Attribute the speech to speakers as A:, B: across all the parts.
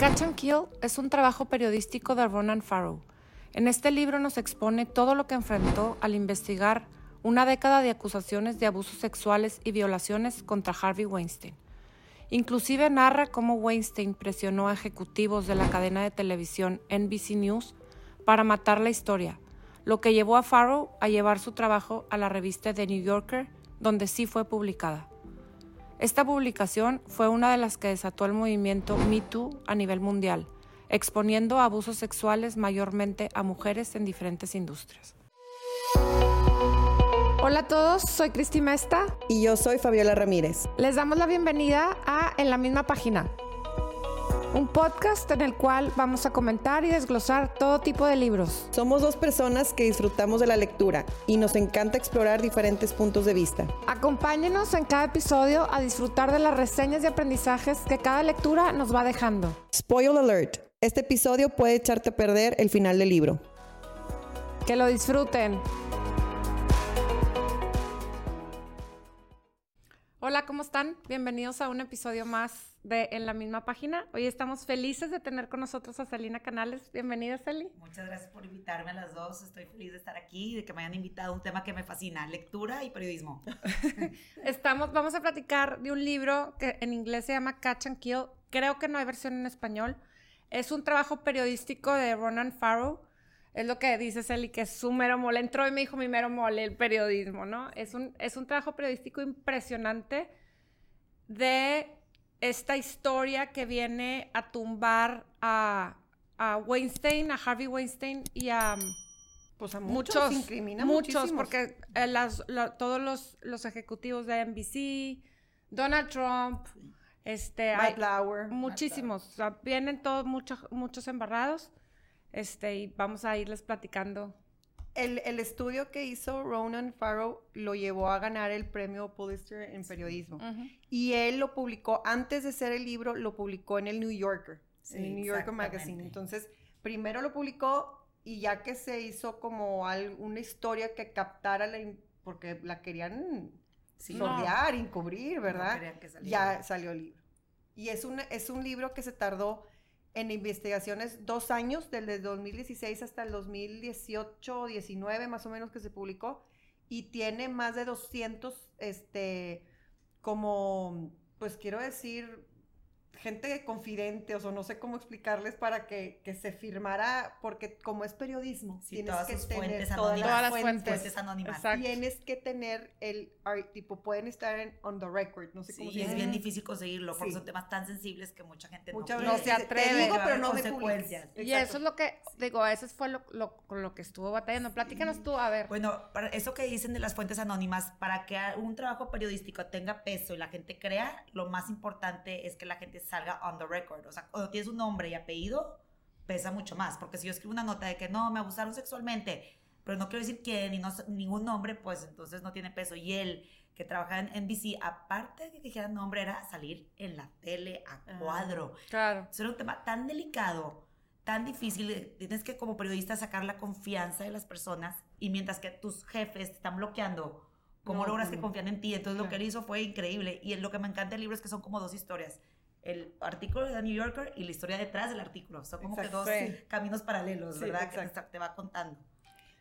A: Catch and Kill es un trabajo periodístico de Ronan Farrow. En este libro nos expone todo lo que enfrentó al investigar una década de acusaciones de abusos sexuales y violaciones contra Harvey Weinstein. Inclusive narra cómo Weinstein presionó a ejecutivos de la cadena de televisión NBC News para matar la historia, lo que llevó a Farrow a llevar su trabajo a la revista The New Yorker, donde sí fue publicada. Esta publicación fue una de las que desató el movimiento Me Too a nivel mundial, exponiendo abusos sexuales mayormente a mujeres en diferentes industrias. Hola a todos, soy Cristi Mesta.
B: Y yo soy Fabiola Ramírez.
A: Les damos la bienvenida a En la misma página, un podcast en el cual vamos a comentar y desglosar todo tipo de libros.
B: Somos dos personas que disfrutamos de la lectura y nos encanta explorar diferentes puntos de vista.
A: Acompáñenos en cada episodio a disfrutar de las reseñas y aprendizajes que cada lectura nos va dejando.
B: Spoil alert, este episodio puede echarte a perder el final del libro.
A: Que lo disfruten. Hola, ¿cómo están? Bienvenidos a un episodio más de En la misma página. Hoy estamos felices de tener con nosotros a Celina Canales. Bienvenida, Celi.
C: Muchas gracias por invitarme a las dos. Estoy feliz de estar aquí y de que me hayan invitado a un tema que me fascina, lectura y periodismo.
A: estamos, vamos a platicar de un libro que en inglés se llama Catch and Kill. Creo que no hay versión en español. Es un trabajo periodístico de Ronan Farrow. Es lo que dice Celi, que es su mero mole. Entró y me dijo mi mero mole, el periodismo, ¿no? Es un, es un trabajo periodístico impresionante de esta historia que viene a tumbar a, a Weinstein, a Harvey Weinstein y a,
B: pues a muchos,
A: muchos, muchos porque eh, las, todos los, los, ejecutivos de NBC, Donald Trump, este,
B: hay,
A: muchísimos, vienen todos muchos, muchos embarrados, este, y vamos a irles platicando
B: el, estudio que hizo Ronan Farrow lo llevó a ganar el premio Pulitzer en periodismo. Y él lo publicó, antes de ser el libro, lo publicó en el New Yorker, en el New Yorker Magazine. Entonces, primero lo publicó y ya que se hizo como una historia que captara la... porque la querían sí, sordear, encubrir, ¿verdad? ya salió el libro. Y es un, es un libro que se tardó en investigaciones dos años, desde 2016 hasta el 2018 o 19 más o menos que se publicó, y tiene más de 200, este, como, pues quiero decir, gente confidente, o sea, no sé cómo explicarles para que, que se firmara, porque como es periodismo,
C: tienes que tener todas, las fuentes, anónimas.
B: Tienes que tener el tipo, pueden estar en on the record, no sé cómo
C: se Y es bien difícil conseguirlo, porque son temas tan sensibles que mucha gente
A: no, no, se atreve.
B: Digo, pero no consecuencias.
A: Y eso es lo que, digo, eso fue lo, lo, lo que estuvo batallando. Platícanos tú, a ver.
C: Bueno, para eso que dicen de las fuentes anónimas, para que un trabajo periodístico tenga peso y la gente crea, lo más importante es que la gente salga on the record. O sea, cuando tienes un nombre y apellido, pesa mucho más. Porque si yo escribo una nota de que no, me abusaron sexualmente, pero no quiero decir quién y no, ningún nombre, pues entonces no tiene peso. Y él, que trabaja en NBC, aparte de que dijera nombre, era salir en la tele a ah, cuadro.
A: claro.
C: Eso era un tema tan delicado, tan difícil. Tienes que como periodista sacar la confianza de las personas y mientras que tus jefes te están bloqueando, ¿cómo logras que confían en ti? Entonces lo que él hizo fue increíble. Y lo que me encanta del libro es que son como dos historias el artículo de The New Yorker y la historia detrás del artículo. Son como que dos caminos paralelos, ¿verdad? Que te va contando.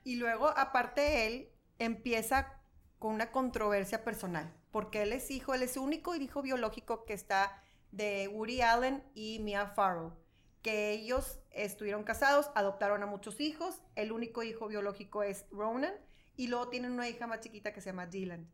B: Y luego, aparte, él empieza con una controversia personal, porque él es hijo, él es el único hijo biológico que está de Woody Allen y Mia Farrow, que ellos estuvieron casados, adoptaron a muchos hijos, el único hijo biológico es Ronan, y luego tienen una hija más chiquita que se llama Dylan.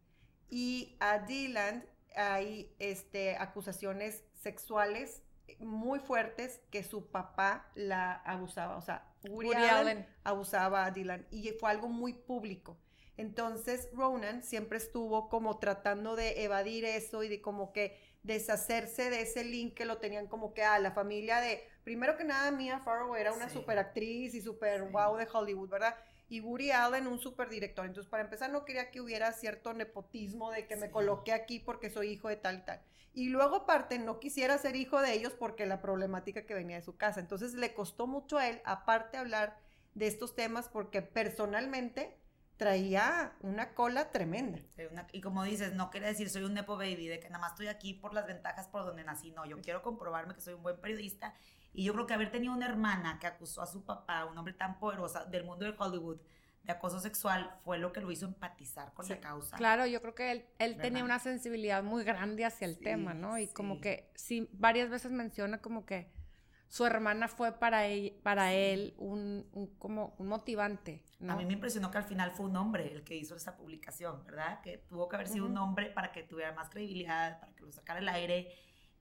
B: Y a Dylan hay este, acusaciones sexuales muy fuertes que su papá la abusaba. O sea, Woody, Allen, abusaba a Dylan y fue algo muy público. Entonces, Ronan siempre estuvo como tratando de evadir eso y de como que deshacerse de ese link que lo tenían como que a la familia de, primero que nada, Mia Farrow era una super actriz y super wow de Hollywood, ¿verdad? Y Woody Allen un super director. Entonces, para empezar, no quería que hubiera cierto nepotismo de que me coloqué aquí porque soy hijo de tal y tal. Y luego, aparte, no quisiera ser hijo de ellos porque la problemática que venía de su casa. Entonces, le costó mucho a él, aparte, hablar de estos temas porque personalmente traía una cola tremenda.
C: y como dices, no quiere decir soy un nepo baby, de que nada más estoy aquí por las ventajas por donde nací. No, yo quiero comprobarme que soy un buen periodista Y yo creo que haber tenido una hermana que acusó a su papá, un hombre tan poderoso del mundo de Hollywood, de acoso sexual, fue lo que lo hizo empatizar con la causa.
A: Claro, yo creo que él, él tenía una sensibilidad muy grande hacia el tema, ¿no? Y como que sí, varias veces menciona como que su hermana fue para él, para él un, un, como un motivante. ¿no?
C: A mí me impresionó que al final fue un hombre el que hizo esa publicación, ¿verdad? Que tuvo que haber sido un hombre para que tuviera más credibilidad, para que lo sacara al aire.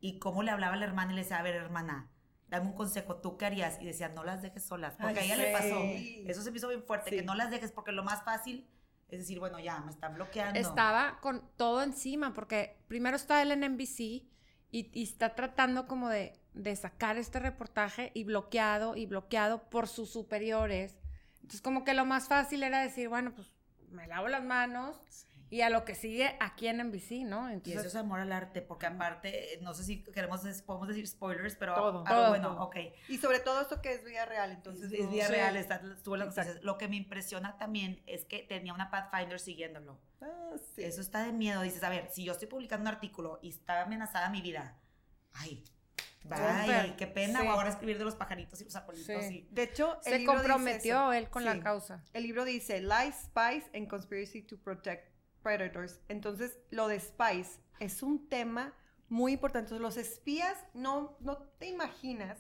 C: Y cómo le hablaba a la hermana y le decía, a ver, hermana, dame un consejo, ¿tú qué harías? Y decía, no las dejes solas, porque a ella le pasó. Eso se me hizo bien fuerte, que no las dejes, porque lo más fácil es decir, bueno, ya, me están bloqueando.
A: Estaba con todo encima, porque primero está él en NBC y, y está tratando como de de sacar este reportaje y bloqueado y bloqueado por sus superiores. Entonces como que lo más fácil era decir, bueno, pues me lavo las manos y a lo que sigue aquí en NBC, ¿no?
C: Entonces, y eso es amor al arte, porque aparte, no sé si queremos, podemos decir spoilers, pero
B: todo,
C: todo bueno, ok.
B: Y sobre todo esto que es vida real, entonces.
C: Es, vida real, está, estuvo la Lo que me impresiona también es que tenía una Pathfinder siguiéndolo. Ah, sí. Eso está de miedo. Dices, a ver, si yo estoy publicando un artículo y está amenazada mi vida, ay, Ay, qué pena, sí. ahora escribir de los pajaritos y los apolitos. Sí.
B: De hecho,
A: el se comprometió él con la causa.
B: El libro dice Lies, Spies and Conspiracy to Protect Predators. Entonces, lo de spies es un tema muy importante. Entonces, los espías, no, no te imaginas,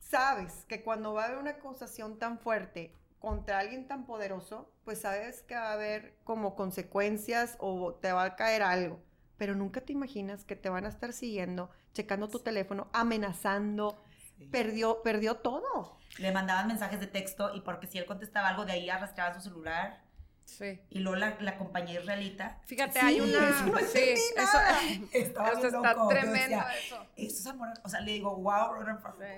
B: sabes que cuando va a haber una acusación tan fuerte contra alguien tan poderoso, pues sabes que va a haber como consecuencias o te va a caer algo pero nunca te imaginas que te van a estar siguiendo, checando tu teléfono, amenazando. Perdió, perdió todo.
C: Le mandaban mensajes de texto y porque si él contestaba algo de ahí arrastraban su celular. Sí. Y luego la, la compañía israelita.
A: Fíjate, hay una.
B: No sí,
A: eso,
C: Estaba
A: eso está tremendo. eso.
C: Eso es amor. O sea, le digo, wow,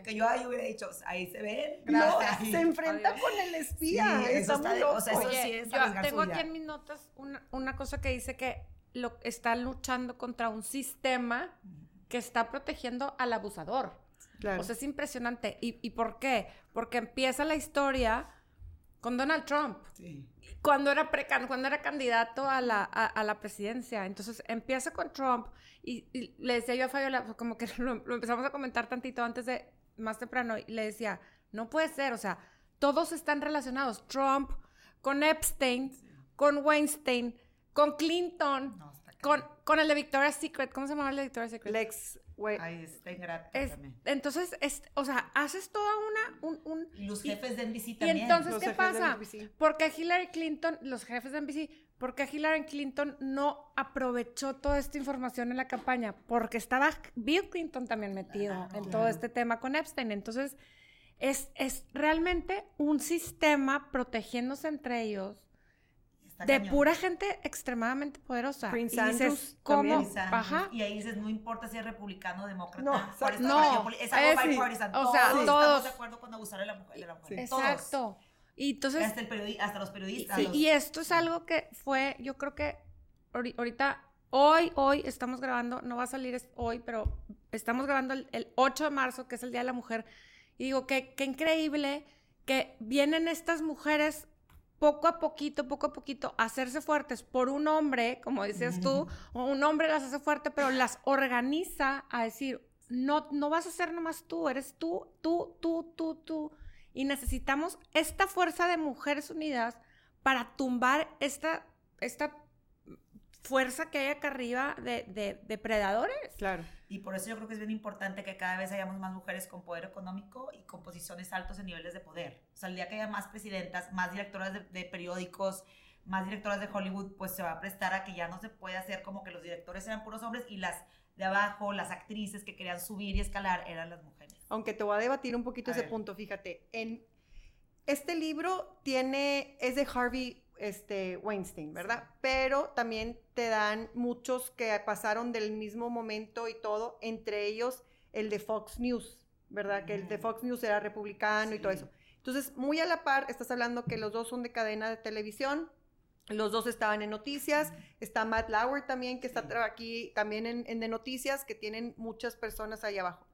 C: que yo ahí hubiera dicho, ahí se ven.
B: No, se enfrenta con el espía. Sí, eso está,
C: o sea, eso sí es
A: yo tengo aquí en mis notas una, una cosa que dice que lo, está luchando contra un sistema que está protegiendo al abusador. O sea, es impresionante. ¿Y, ¿Y, por qué? Porque empieza la historia con Donald Trump. Cuando era, pre, cuando era candidato a la, a, la presidencia. Entonces empieza con Trump y, le decía yo a Fabiola, como que lo, lo, empezamos a comentar tantito antes de, más temprano, y le decía, no puede ser, o sea, todos están relacionados. Trump con Epstein, con Weinstein, con Clinton, con, con el de Victoria's Secret. ¿Cómo se llama el de Victoria's Secret?
B: Lex.
C: Wait. Ahí está ingrato
A: Entonces, es, o sea, haces toda una... Un, un
C: y los jefes de NBC también.
A: Y entonces, ¿qué pasa? Porque Hillary Clinton, los jefes de NBC, porque Hillary Clinton no aprovechó toda esta información en la campaña? Porque estaba Bill Clinton también metido en todo este tema con Epstein. Entonces, es, es realmente un sistema protegiéndose entre ellos de pura gente extremadamente poderosa.
B: Prince y dices,
A: ¿cómo?
C: Ajá. Y ahí dices, no importa si es republicano o demócrata. No,
A: no
C: es algo es, bipartisan. O sea, todos, estamos de acuerdo con abusar de la mujer. De la mujer.
A: Exacto. Y entonces,
C: hasta, el hasta los periodistas.
A: Sí, y esto es algo que fue, yo creo que ahorita, hoy, hoy estamos grabando, no va a salir hoy, pero estamos grabando el, el 8 de marzo, que es el Día de la Mujer. Y digo, qué, qué increíble que vienen estas mujeres poco a poquito, poco a poquito, hacerse fuertes por un hombre, como decías tú, o un hombre las hace fuerte, pero las organiza a decir, no, no vas a ser nomás tú, eres tú, tú, tú, tú, tú. Y necesitamos esta fuerza de mujeres unidas para tumbar esta, esta fuerza que hay acá arriba de, de depredadores.
B: Claro.
C: Y por eso yo creo que es bien importante que cada vez hayamos más mujeres con poder económico y con posiciones altos en niveles de poder. O sea, el día que haya más presidentas, más directoras de, periódicos, más directoras de Hollywood, pues se va a prestar a que ya no se puede hacer como que los directores eran puros hombres y las de abajo, las actrices que querían subir y escalar eran las mujeres.
B: Aunque te voy a debatir un poquito ese punto, fíjate, en este libro tiene, es de Harvey este, Weinstein, ¿verdad? Pero también te dan muchos que pasaron del mismo momento y todo, entre ellos el de Fox News, ¿verdad? Que el de Fox News era republicano y todo eso. Entonces, muy a la par, estás hablando que los dos son de cadena de televisión, los dos estaban en noticias, está Matt Lauer también, que está aquí también en, en de noticias, que tienen muchas personas ahí abajo.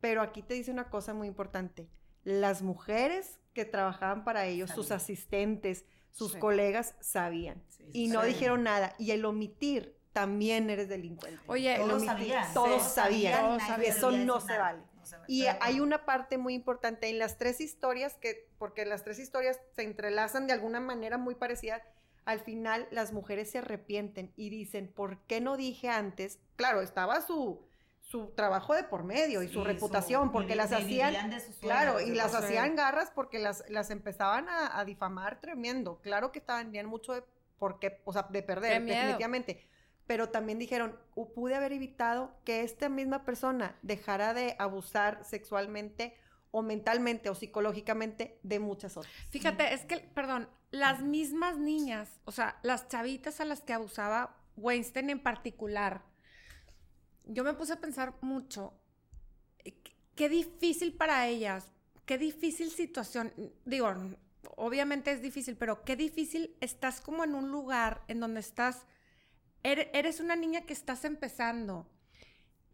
B: Pero aquí te dice una cosa muy importante, las mujeres que trabajaban para ellos, sus asistentes, sus colegas sabían y no dijeron nada. Y el omitir también eres delincuente.
A: Oye,
C: todos sabían.
B: Todos sabían. Eso no se vale. Y hay una parte muy importante en las tres historias, que, porque las tres historias se entrelazan de alguna manera muy parecida. Al final, las mujeres se arrepienten y dicen, ¿por qué no dije antes? Claro, estaba su, su trabajo de por medio y
C: Sí,
B: su reputación, porque las hacían,
C: de
B: claro, y las hacían garras porque las, las empezaban a, a difamar tremendo. Claro que estaban, tenían mucho de, porque, o sea, de perder, definitivamente. Pero también dijeron, "U- pude haber evitado que esta misma persona dejara de abusar sexualmente o mentalmente o psicológicamente de muchas otras.
A: Fíjate, es que, perdón, las mismas niñas, o sea, las chavitas a las que abusaba Weinstein en particular, yo me puse a pensar mucho, eh, qué- difícil para ellas, qué difícil situación, digo, obviamente es difícil, pero qué difícil estás como en un lugar en donde estás, ere- eres una niña que estás empezando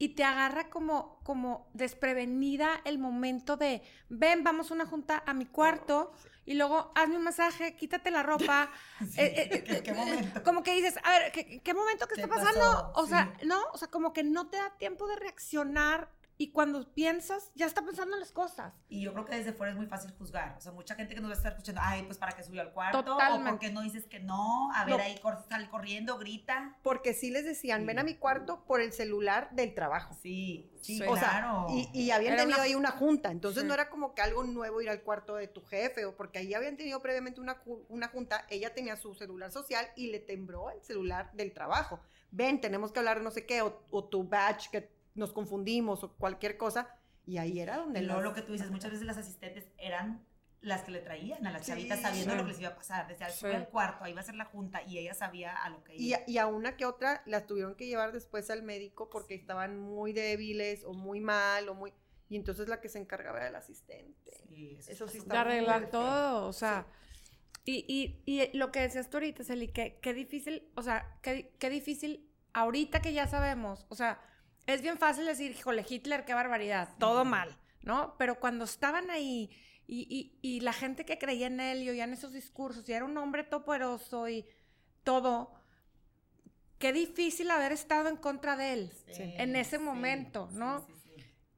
A: y te agarra como, como desprevenida el momento de, ven, vamos a una junta a mi cuarto y luego hazme un masaje, quítate la ropa.
C: Sí,
A: Eh, eh, eh,
C: ¿qué- qué momento?
A: Como que dices, a ver, ¿qué, qué momento que
C: ¿Qué
A: está pasando?
C: pasó?
A: O sea,
C: Sí.
A: no, o sea, como que no te da tiempo de reaccionar y cuando piensas, ya está pensando en las cosas.
C: Y yo creo que desde fuera es muy fácil juzgar. O sea, mucha gente que nos va a estar escuchando, ay, pues para qué subió al cuarto. O
A: Totalmente.
C: por qué no dices que no. A ver,
B: No.
C: ahí cor- sale corriendo, grita.
B: Porque sí les decían, ven a mi cuarto por el celular del trabajo.
C: Sí, sí.
B: O
C: claro.
B: sea, y, y habían
A: Era
B: tenido
A: una-
B: ahí una junta, entonces
A: Sí.
B: no era como que algo nuevo ir al cuarto de tu jefe, o porque ahí habían tenido previamente una, una junta, ella tenía su celular social y le tembló el celular del trabajo. Ven, tenemos que hablar de no sé qué, o, o tu badge que nos confundimos, o cualquier cosa, y ahí era donde
C: Y luego
B: las-
C: lo que tú dices, muchas veces las asistentes eran las que le traían a las
B: Sí,
C: chavitas sabiendo
A: sí.
C: lo que les iba a pasar. Decía,
A: Sí.
C: sube al cuarto, ahí va a ser la junta y ella sabía a lo que
B: Y,
C: iba.
B: a- y a una que otra las tuvieron que llevar después al médico porque estaban muy débiles o muy mal o muy... Y entonces la que se encargaba era el asistente.
C: Sí,
B: Eso
C: está
B: sí está
A: de arreglar todo, o sea. Y, y, y lo que decías tú ahorita, Celi, que qué difícil, o sea, qué, qué difícil, ahorita que ya sabemos, o sea, es bien fácil decir, híjole, Hitler, qué barbaridad, todo mal, ¿no? Pero cuando estaban ahí y, y, y la gente que creía en él y oían esos discursos y era un hombre todopoderoso y todo, qué difícil haber estado en contra de él.
C: Sí,
A: en ese
C: sí,
A: momento, ¿no?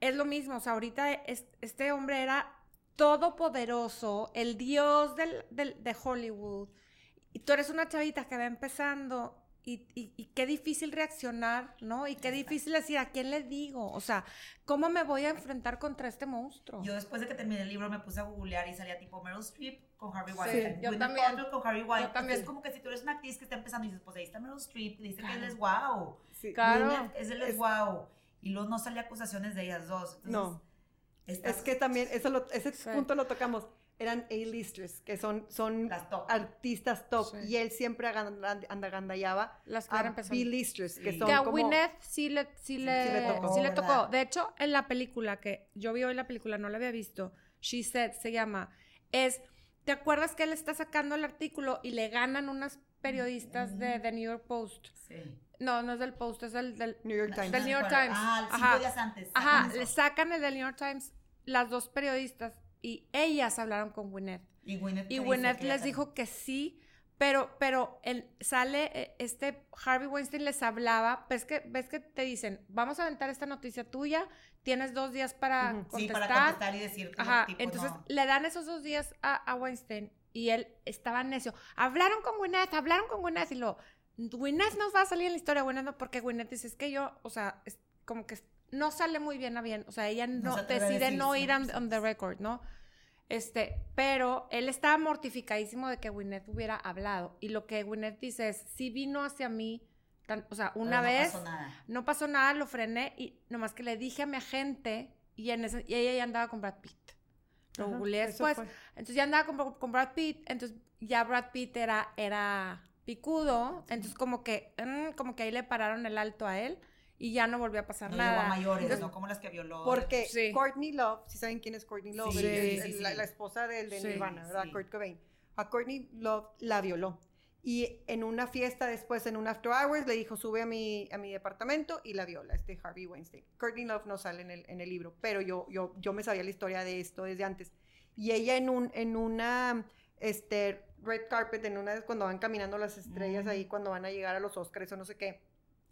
A: es lo mismo, o sea, ahorita es- este hombre era todopoderoso, el dios del, del- de Hollywood, y tú eres una chavita que va empezando, y, y- y qué difícil reaccionar, ¿no? Y qué difícil decir, ¿a quién le digo? O sea, ¿cómo me voy a enfrentar contra este monstruo?
C: Yo después de que terminé el libro me puse a googlear y salía tipo Meryl Streep con Harvey
A: Sí,
C: Weinstein.
A: yo también.
C: Con Harvey Weinstein.
A: también.
C: Es como que si tú eres una actriz que está empezando y dices, pues ahí está Meryl Streep, y dice que él es guau.
B: Sí.
A: Claro.
C: Es él es guau. Y luego no salía acusaciones de ellas dos. Entonces,
B: No.
C: estás-
B: Es que también, eso lo- ese
A: Sí.
B: punto lo tocamos. Eran A-listers, que son, son
C: Las top.
B: artistas top.
A: Sí.
B: Y él siempre agand- agandallaba
A: Las que
B: a. B-listers, que
C: Sí.
B: son
A: Que a
B: como...
A: Gwyneth sí le, sí le,
B: sí le tocó,
A: sí le tocó. De hecho, en la película que yo vi hoy la película, no la había visto, She Said se llama, es, ¿te acuerdas que él está sacando el artículo y le ganan unas periodistas de The New York Post?
C: Sí.
A: No, no es del Post, es del... del
B: New York Times.
A: Del New York Times.
C: Ah, cinco
A: Ajá.
C: días antes.
A: ajá,
C: sacan
A: le sacan el del New York Times las dos periodistas y ellas hablaron con Gwyneth.
C: Y Gwyneth,
A: les dijo que sí, pero, pero el- sale eh, este Harvey Weinstein les hablaba, ves que, ves que te dicen, vamos a aventar esta noticia tuya, tienes dos días para contestar.
C: para contestar y decir que
A: Ajá,
C: tipo,
A: entonces
C: no.
A: le dan esos dos días a, a Weinstein y él estaba necio. Hablaron con Gwyneth, hablaron con Gwyneth y lo, Gwyneth nos va a salir en la historia, Gwyneth no, porque Gwyneth dice, es que yo, o sea, es como que no sale muy bien a bien, o sea, ella
C: No
A: no,
C: se
A: decide
C: decir,
A: no ir on, on the record, ¿no? Este, pero él estaba mortificadísimo de que Gwyneth hubiera hablado y lo que Gwyneth dice es, si vino hacia mí, tan- o sea,
C: Pero
A: una
C: no
A: vez,
C: pasó nada.
A: no pasó nada, lo frené y nomás que le dije a mi agente y, en ese- y ella ya andaba con Brad Pitt. Lo
B: Ajá,
A: googleé después. Entonces ya andaba con, con Brad Pitt, entonces ya Brad Pitt era, era picudo, entonces como que, mm, como que ahí le pararon el alto a él y ya no volvió a pasar
C: No llegó
A: nada.
C: a mayores,
A: Entonces,
C: no como las que violó.
B: Porque
A: Sí.
B: Courtney Love, si saben quién es Courtney Love,
C: Sí,
B: El- el-
C: sí,
B: el-
C: sí,
B: la,
C: sí.
B: la esposa del de
A: Sí,
B: Nirvana, ¿verdad?
C: sí.
B: Kurt Cobain. A Courtney Love la violó. Y en una fiesta después, en un after hours, le dijo, sube a mi, a mi departamento y la viola, este Harvey Weinstein. Courtney Love no sale en el, en el libro, pero yo, yo, yo me sabía la historia de esto desde antes. Y ella en, un, en una este, red carpet, en una cuando van caminando las estrellas
C: Mm.
B: ahí, cuando van a llegar a los Oscars o no sé qué,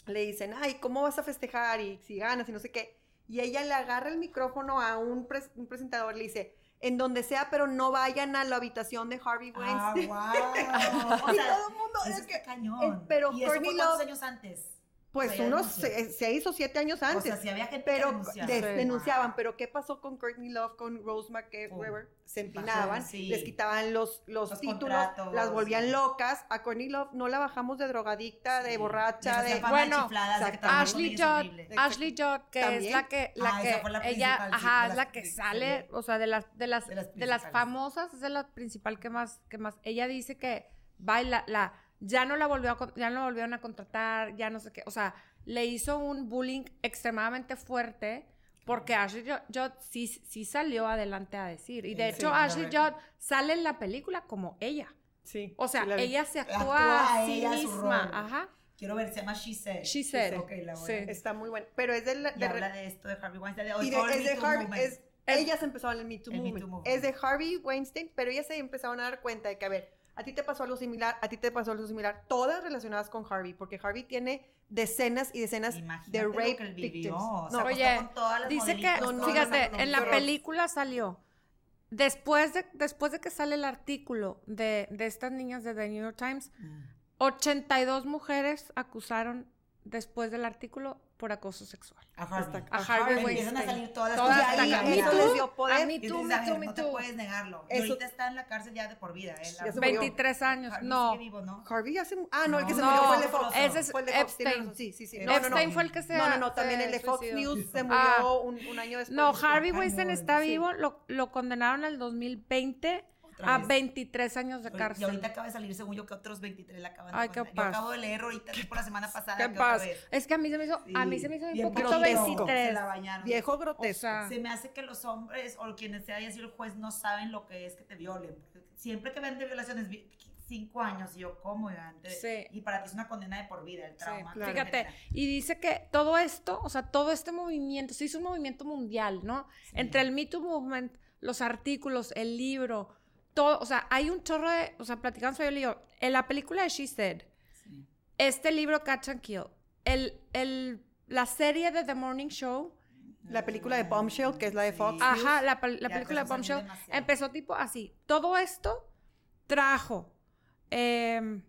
B: le dicen, ay, ¿cómo vas a festejar? Y si ganas y no sé qué. Y ella le agarra el micrófono a un, pres- un presentador y le dice, en donde sea, pero no vayan a la habitación de Harvey
C: Ah,
B: Weinstein.
C: wow. O
B: y todo el mundo,
C: eso
B: es que,
C: cañón.
B: eh, pero
C: ¿Y eso fue
B: Love-
C: años antes?
B: Pues
C: O
B: unos se- seis o siete años
C: O
B: antes.
C: sea, si había gente
B: pero
C: que denunciaba.
B: des-
A: Sí.
B: denunciaban, pero ¿qué pasó con Courtney Love, con Rose McGregor? Se empinaban,
C: sí.
B: les quitaban los, los,
C: Los
B: títulos,
C: contratos,
B: las volvían
C: sí.
B: locas. A Courtney Love no la bajamos de drogadicta, de
C: Sí.
B: borracha, de...
C: de
A: Bueno,
C: de
A: Ashley Judd. Ashley Judd, que es la que, la
C: Ah,
A: que
C: esa fue la
A: ella, ajá,
C: de
A: es
C: las
A: la que sale, o sea, de las, de las,
C: De
A: de
C: las
A: las,
C: principales.
A: famosas, es de la principal que más, que más, ella dice que baila, la, ya no la volvió a, ya no la volvieron a contratar, ya no sé qué, o sea, le hizo un bullying extremadamente fuerte, porque Ashley Judd, Judd sí, sí salió adelante a decir, y de
C: Sí,
A: hecho
C: la
A: Ashley. Judd sale en la película como ella,
B: Sí,
A: o sea,
B: sí
A: ella se actúa,
C: Actúa
A: a sí
C: ella su
A: misma,
C: rol.
A: ajá,
C: Quiero ver, se llama She Said.
A: She Said.
C: Ok, la
A: Sí.
B: Está muy bueno. Pero es de... la-
C: Y
B: de-
C: habla de esto, de Harvey Weinstein. De,
B: y de- es de Harvey... Es, ellas empezaron el Me Too
C: El Me. Too movement.
B: Es de Harvey Weinstein, pero ellas se empezaron a dar cuenta de que, a ver, a ti te pasó algo similar, a ti te pasó algo similar, todas relacionadas con Harvey, porque Harvey tiene decenas y decenas
C: Imagínate
B: de
C: lo
B: rape
C: que él
B: victims.
C: vivió. O sea,
B: No,
C: acostó
A: Oye,
C: con todas las
A: Dice que,
B: No, no,
A: fíjate,
C: las
A: en la película salió, después de, después de que sale el artículo de, de estas niñas de The New York Times,
C: Mm.
A: 82 mujeres acusaron después del artículo por acoso sexual.
C: A Harvey.
A: A Harvey
C: Empiezan a
A: Weinstein.
C: salir todas las
A: Todas
C: cosas.
A: acá.
C: había.
A: Me
B: eso les dio poder.
A: a
C: Y
A: Too,
C: dices,
A: Me
C: a
A: Too, Me
C: no te puedes negarlo. Y
B: Eso-
C: ahorita está en la cárcel ya de por vida. ¿eh? La-
B: Ya se murió.
A: 23 años,
C: Harvey
A: no.
C: vivo, ¿no?
B: Harvey hace... Ah, no, el que se
C: No,
B: murió fue el de
C: no,
B: Fox.
C: ese
A: es
B: fue el de Fox,
A: Epstein.
B: Sí, sí, sí.
C: Epstein
B: No, no, no.
A: Epstein fue el que se
B: No, no, no, también el de Fox
A: suicidó.
B: News se murió
A: Ah.
B: un, un año después.
A: No,
B: Sí.
A: Harvey Weinstein
C: no,
A: está vivo, lo, lo condenaron en el 2020
C: Otra
A: a
C: vez.
A: 23 años de
C: Y
A: cárcel.
C: ahorita acaba de salir, según yo, que otros 23 le acaban de
A: Ay, qué
C: condenar.
A: paz.
C: Yo acabo de leer ahorita, por la semana pasada.
A: ¿Qué
C: vez.
A: Es que a mí se me hizo, a mí se me hizo un poquito
B: grotesco.
A: 23.
C: Se la bañaron.
B: Viejo
A: O
B: grotesco.
A: sea,
C: Se me hace que los hombres o quienes se haya sido el juez no saben lo que es que te violen. Porque siempre que ven de violaciones, vi- cinco años, y yo, ¿cómo? Y antes-
A: Sí.
C: Y para ti es una condena de por vida, el trauma.
B: claro.
A: Fíjate, y dice que todo esto, o sea, todo este movimiento, se hizo un movimiento mundial, ¿no?
C: Sí.
A: Entre el Me Too Movement, los artículos, el libro, todo, o sea, hay un chorro de, o sea, platicando sobre el libro, en la película de She Said,
C: Sí.
A: este libro Catch and Kill, el, el, la serie de The Morning Show,
B: La película de Bombshell, que es la de Fox
C: Sí.
A: Ajá, la, película de Bombshell,
C: demasiado.
A: empezó tipo así, todo esto trajo em,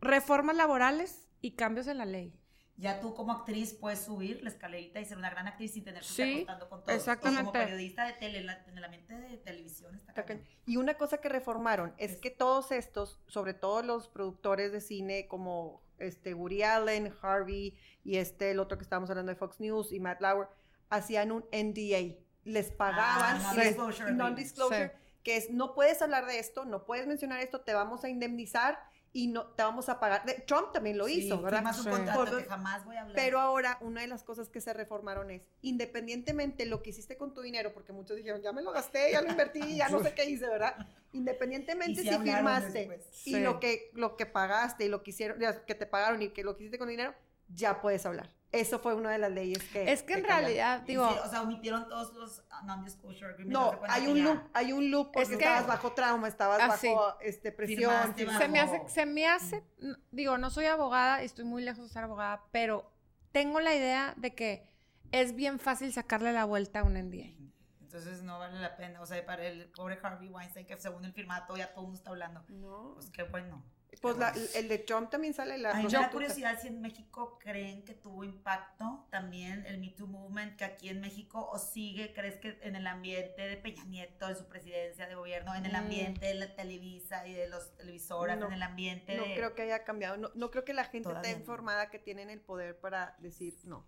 A: reformas laborales y cambios en la ley.
C: Ya tú como actriz puedes subir la escalerita y ser una gran actriz sin tener que estar
A: Sí,
C: acostando con todo.
A: exactamente.
C: Como periodista de tele, en, la- en el ambiente de televisión está cañón.
B: Y una cosa que reformaron es que todos estos, sobre todo los productores de cine como este Woody Allen, Harvey y este el otro que estábamos hablando de Fox News y Matt Lauer, hacían un NDA. Les pagaban
C: Ah,
B: les-
C: non-disclosure agreement.
B: non-disclosure, que es no puedes hablar de esto, no puedes mencionar esto, te vamos a indemnizar y no te vamos a pagar. De- Trump también lo
C: Sí,
B: hizo, ¿verdad?
C: firmas un
A: Sí.
C: contrato
B: Por-
C: que jamás voy a hablar.
B: Pero ahora, una de las cosas que se reformaron es, independientemente lo que hiciste con tu dinero, porque muchos dijeron, ya me lo gasté, ya lo invertí, ya no sé qué hice, ¿verdad? Independientemente si
C: hablaron
B: firmaste
C: después.
B: y
A: Sí.
B: lo que, lo que pagaste y lo que hicieron, ya, que te pagaron y que lo que hiciste con dinero, ya puedes hablar. Eso fue una de las leyes que...
A: Es que en
B: cambiaron.
A: realidad, digo,
C: sí, o sea, omitieron todos los non-disclosure agreements.
B: No, hay un loop, hay un loop porque
A: Es que-
B: estabas bajo trauma, estabas
A: Ah, sí.
B: bajo este, presión.
C: Firmaste
A: se me hace, se me hace, digo, no soy abogada y estoy muy lejos de ser abogada, pero tengo la idea de que es bien fácil sacarle la vuelta a un NDA.
C: Entonces no vale la pena. O sea, para el pobre Harvey Weinstein, que según el firmato ya todo el mundo está hablando.
B: No.
C: Pues qué bueno.
B: Pues la- el de Trump también sale la
C: A mí me da
B: prostituta.
C: curiosidad si en México creen que tuvo impacto también el Me Too Movement, que aquí en México o sigue, crees que en el ambiente de Peña Nieto, en su presidencia de gobierno, en el
A: Mm.
C: ambiente de la Televisa y de los televisoras,
B: No,
C: en el ambiente
B: No
C: de...
B: creo que haya cambiado. No, no creo que la gente
C: Todavía
B: esté
C: no.
B: informada que tienen el poder para decir no.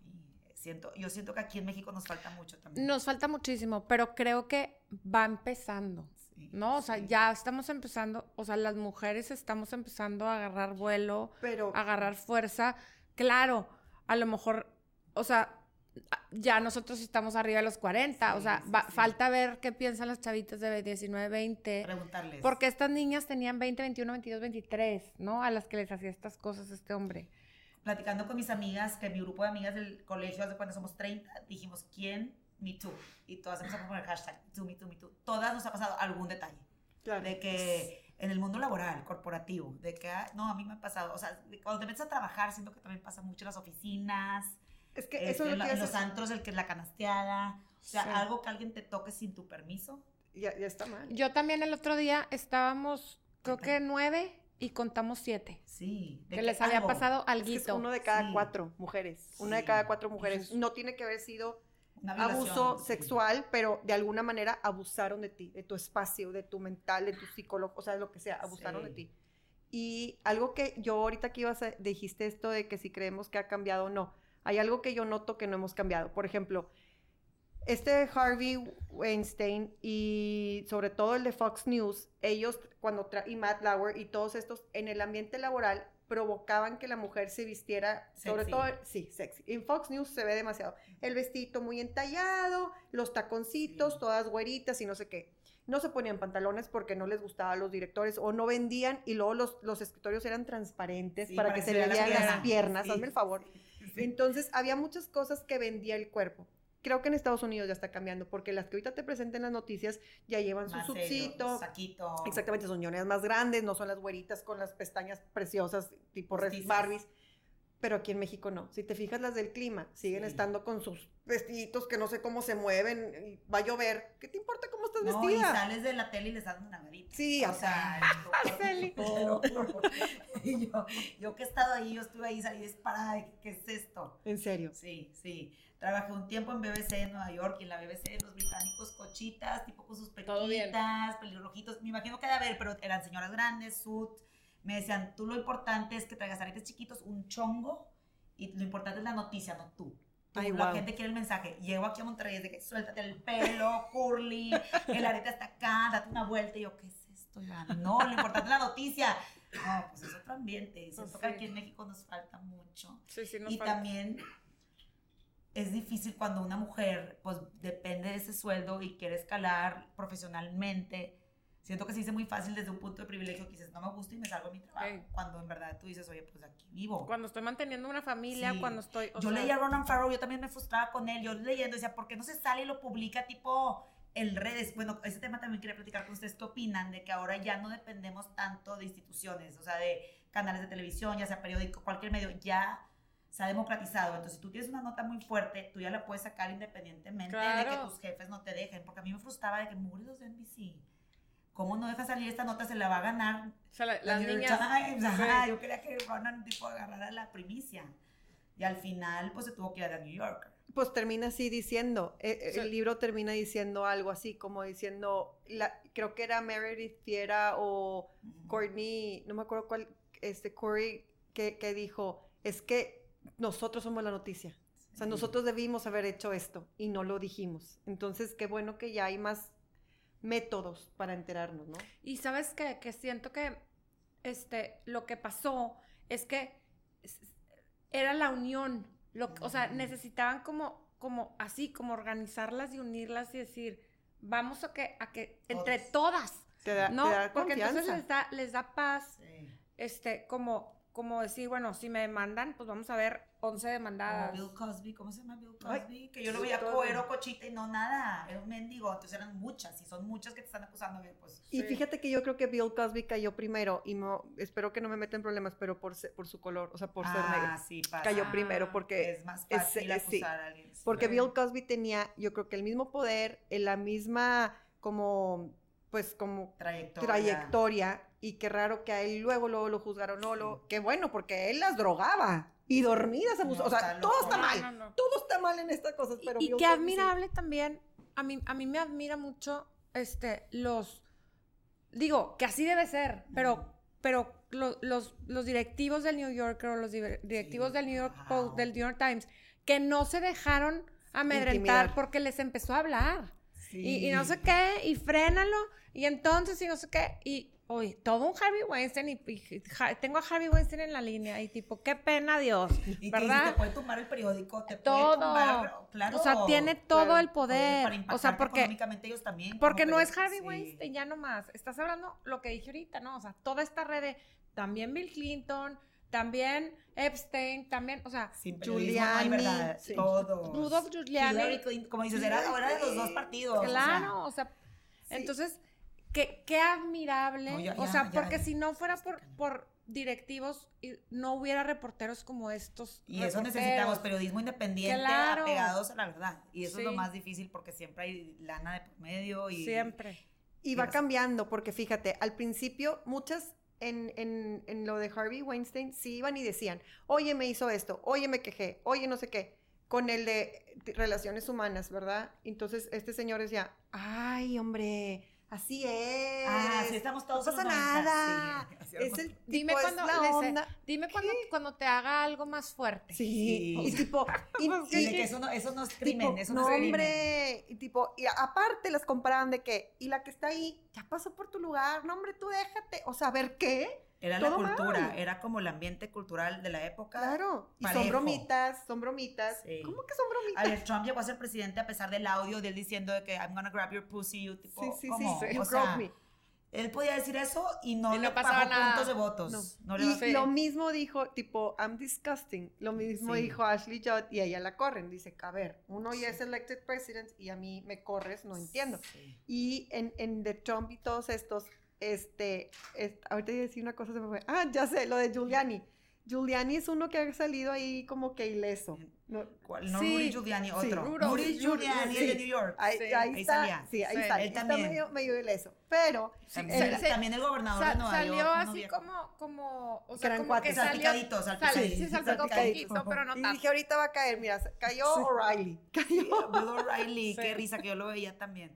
C: Siento, yo siento que aquí en México nos falta mucho también.
A: Nos falta muchísimo, pero creo que va empezando,
C: Sí,
A: ¿no? O sea,
C: sí.
A: ya estamos empezando, o sea, las mujeres estamos empezando a agarrar vuelo,
B: Pero
A: a agarrar fuerza. Claro, a lo mejor, o sea, ya nosotros estamos arriba de los 40, o sea, va- falta ver qué piensan las chavitas de 19, 20.
C: Preguntarles.
A: Porque estas niñas tenían 20, 21, 22, 23, ¿no? A las que les hacía estas cosas este hombre.
C: platicando con mis amigas, que mi grupo de amigas del colegio, hace cuando somos 30, dijimos, ¿quién? Me too. Y todas empezamos a poner hashtag, me too, me too, me too. Todas nos ha pasado algún detalle.
B: claro.
C: De que en el mundo laboral, corporativo, de que, ah, no, a mí me ha pasado, o sea, cuando te metes a trabajar, siento que también pasa mucho en las oficinas,
B: Es que
C: Este,
B: eso es lo
C: en,
B: que
C: en los antros, el que es la canasteada. O sea,
A: Sí.
C: algo que alguien te toque sin tu permiso.
B: Ya, ya está mal.
A: Yo también el otro día estábamos, creo que nueve y contamos siete.
C: Sí. de
A: Que les había
C: algo,
A: pasado
B: Es que uno de cada
C: Sí.
B: cuatro mujeres. Una de cada cuatro mujeres. No tiene que haber sido abuso sexual, pero de alguna manera abusaron de ti, de tu espacio, de tu mental, de tu psicólogo, o sea, de lo que sea, abusaron de
C: Sí.
B: ti. Y algo que yo ahorita que ibas a, dijiste esto de que si creemos que ha cambiado o no, hay algo que yo noto que no hemos cambiado. Por ejemplo, este Harvey Weinstein y sobre todo el de Fox News, ellos cuando y Matt Lauer y todos estos en el ambiente laboral provocaban que la mujer se vistiera, sobre
C: Sexy.
B: todo, sí, sexy. En Fox News se ve demasiado. El vestidito muy entallado, los taconcitos,
C: Sí.
B: todas güeritas y no sé qué. No se ponían pantalones porque no les gustaba a los directores o no vendían y luego los, los escritorios eran transparentes
C: Sí,
B: para, que se
C: vea
B: vean las piernas,
C: Sí,
B: hazme el favor. Entonces, había muchas cosas que vendía el cuerpo. Creo que en Estados Unidos ya está cambiando, porque las que ahorita te presentan las noticias ya llevan su
C: Más
B: subcito.
C: saquito.
B: Exactamente, son ñoneas más grandes, no son las güeritas con las pestañas preciosas, tipo res-. Barbies. Pero aquí en México no. Si te fijas, las del clima siguen
C: Sí.
B: estando con sus vestiditos que no sé cómo se mueven y va a llover. ¿Qué te importa cómo estás
C: No, y
B: vestida?
C: sales de la tele y les das una nalgadita.
B: Sí,
C: o sea. Y yo, yo que he estado ahí, yo estuve ahí, salí disparada, ¿qué es esto?
B: En serio.
C: Sí, sí. Trabajé un tiempo en BBC en Nueva York y en la BBC los británicos cochitas, tipo con sus pequitas, pelirrojitos. Me imagino que de haber, pero eran señoras grandes, suit. Me decían, tú lo importante es que traigas aretes chiquitos, un chongo, y lo importante es la noticia, no tú.
B: Ay,
C: la
B: guau.
C: gente quiere el mensaje. Llego aquí a Monterrey, es de que suéltate el pelo, curly, el arete hasta acá, date una vuelta. Y yo, ¿qué es esto? No, lo importante es la noticia. No, pues es otro ambiente. Siento que
A: Sí.
C: aquí en México nos falta mucho.
A: Sí, sí, nos
C: Y
A: falta.
C: también es difícil cuando una mujer, pues depende de ese sueldo y quiere escalar profesionalmente. Siento que se dice muy fácil desde un punto de privilegio que dices, no me gusta y me salgo de mi trabajo. Cuando en verdad tú dices, oye, pues aquí vivo.
A: Cuando estoy manteniendo una familia,
C: Sí.
A: cuando estoy. o
C: yo
A: sea,
C: leía a Ronan Farrow, yo también me frustraba con él. Yo leyendo decía, ¿por qué no se sale y lo publica tipo en redes? Bueno, ese tema también quería platicar con ustedes. ¿Qué opinan de que ahora ya no dependemos tanto de instituciones? O sea, de canales de televisión, ya sea periódico, cualquier medio, ya se ha democratizado. Entonces, si tú tienes una nota muy fuerte, tú ya la puedes sacar independientemente de que
A: Claro.
C: tus jefes no te dejen. Porque a mí me frustraba de que muridos de NBC. ¿Cómo no deja salir esta nota? Se la va a ganar
A: o sea, la-
C: la
A: las niñas.
C: Times, ajá,
A: Sí.
C: yo quería que Ronan tipo agarrara la primicia. Y al final, pues se tuvo que ir a New York.
B: Pues termina así diciendo, eh, eh,
A: Sí.
B: el libro termina diciendo algo así, como diciendo, la, creo que era Meredith Fiera o Courtney, no me acuerdo cuál, este Corey, que, que dijo, es que nosotros somos la noticia. O sea, nosotros debimos haber hecho esto y no lo dijimos. Entonces, qué bueno que ya hay más métodos para enterarnos, ¿no?
A: Y sabes qué? que siento que este, lo que pasó es que era la unión. Lo, o sea, necesitaban como, como así, como organizarlas y unirlas y decir, vamos a que, a que entre todas,
B: Te da,
A: ¿no?
B: te da
A: Porque entonces les da, les da paz,
C: Sí.
A: este, como, como decir, bueno, si me demandan, pues vamos a ver 11
C: Como
A: demandadas.
C: Bill Cosby, ¿cómo se llama Bill
B: Ay,
C: Cosby? que yo lo veía cuero, cochita y no nada. Era un mendigo. Entonces eran muchas. Y son muchas que te están acusando. Pues,
B: Y
A: Sí.
B: fíjate que yo creo que Bill Cosby cayó primero y no, espero que no me metan problemas, pero por, por su color, o sea, por ser negro.
C: ah, sí, pasa.
B: Cayó primero porque
C: Es más
B: es-
C: fácil
B: es- sí.
C: acusar a alguien.
B: Porque
A: Sí.
B: Bill Cosby tenía, yo creo que el mismo poder, en la misma como, pues como
C: Trayectoria.
B: trayectoria y qué raro que a él luego, luego lo juzgaron, no, lo, qué bueno, porque él las drogaba y dormidas abusó,
C: No,
B: o sea, todo
C: loco.
B: está mal,
A: no, no.
B: todo está mal en estas cosas, pero
A: y qué
B: sí.
A: admirable también, a mí, a mí me admira mucho, este, los, digo, que así debe ser, pero, pero lo- los, los directivos del New Yorker o los directivos
C: Sí,
A: del New York
C: wow.
A: Post, del New York Times, que no se dejaron amedrentar
B: Intimidar.
A: porque les empezó a hablar. Y, y no sé qué, y frénalo, y entonces, y no sé qué, y, oye, todo un Harvey Weinstein, y, y ja- tengo a Harvey Weinstein en la línea, y tipo, qué pena, Dios,
C: Y
A: ¿verdad?
C: te puede tumbar el periódico, te
A: Todo.
C: puede tumbar, claro.
A: O sea, tiene todo
B: claro,
A: el poder.
C: para
A: O sea, porque,
C: económicamente ellos también.
A: porque no es Harvey
C: sí.
A: Weinstein, ya nomás. Estás hablando lo que dije ahorita, ¿no? O sea, toda esta red de también Bill Clinton, también Epstein, también, o sea,
C: Sin no
B: Giuliani,
C: verdad.
B: sí.
C: Todos.
A: Rudolph Giuliani.
C: Hillary Clinton, como dices, era, era de los dos partidos. o sea,
A: claro, o sea,
B: Sí.
A: entonces, qué, qué admirable.
C: No, ya-
A: o
C: ya-
A: sea,
C: ya-
A: porque si no fuera por, por directivos no hubiera reporteros como estos.
C: Y eso necesitamos, periodismo independiente,
A: Claro.
C: apegados a la verdad. Y eso es lo más difícil porque siempre hay lana de por medio y...
A: Siempre.
B: Y va cambiando, porque fíjate, al principio muchas en, en, en lo de Harvey Weinstein sí iban y decían, oye, me hizo esto, oye, me quejé, oye, no sé qué, con el de de relaciones humanas, ¿verdad? Entonces este señor decía, ay, hombre, así es.
C: Ah, sí, estamos todos
B: No pasa nada.
C: sí,
B: es el
A: Dime
B: tipo, es
A: cuando
B: la
A: dice,
B: onda.
A: Dime cuando, cuando te haga algo más fuerte.
B: Sí.
C: Sí.
B: Y tipo, y-
C: Y
B: y-
C: de que eso no, eso no es crimen,
B: Tipo,
C: eso no,
B: no,
C: es crimen.
B: hombre, y tipo, y aparte las comparaban de que, y la que está ahí, ya pasó por tu lugar, no, hombre, tú déjate, o sea, a ver qué,
C: Era la
B: todo
C: cultura,
B: mal.
C: era como el ambiente cultural de la época.
B: claro, y son bromitas, son bromitas,
C: Sí.
B: ¿cómo que son
C: A
B: bromitas?
C: ver, Trump llegó a ser presidente a pesar del audio de él diciendo de que I'm gonna grab your pussy, you, tipo,
B: sí, sí, sí,
C: ¿cómo?
B: sí,
C: O
B: you
C: sea,
B: me.
C: él podía decir eso y no,
A: Y no
C: le
A: pasaba nada.
C: puntos de votos.
B: No.
C: No le
B: y
A: Sí.
B: lo mismo dijo, tipo, I'm disgusting, lo mismo
C: Sí.
B: dijo Ashley Judd y a ella la corren, dice, a ver, uno ya es elected president y a mí me corres, no entiendo.
C: Sí.
B: Y en, en de Trump y todos estos, este, es- ahorita iba a decir una cosa, se me fue. Ah, ya sé, lo de Giuliani. Giuliani es uno que ha salido ahí como que ileso. No,
C: ¿Cuál? No
A: Sí.
C: Rudy Giuliani,
B: Sí.
C: otro.
A: Rudy
C: Rudy Giuliani,
B: sí.
C: el de New York.
B: ahí,
A: Sí,
B: ahí
C: ahí
B: está.
C: salía.
B: Sí, ahí
A: Sí.
B: está.
C: Él
B: Está
C: también.
B: medio, medio ileso. Pero
C: También,
A: Se- se-
C: también el gobernador
A: Sa-
C: de Nueva
A: salió
C: York.
A: así
C: viejo.
A: como, como, o sea,
B: Gran
A: como
B: cuate.
A: que salió,
C: Salpicadito,
A: sal-
C: salpicadito.
A: sí, salpicó
B: Salpicadito.
A: poquito, pero no
B: y
A: tanto.
B: dije, ahorita va a caer. Mira, cayó Sí. O'Reilly.
C: Sí, Bill O'Reilly,
A: Sí.
C: qué risa que yo lo veía también.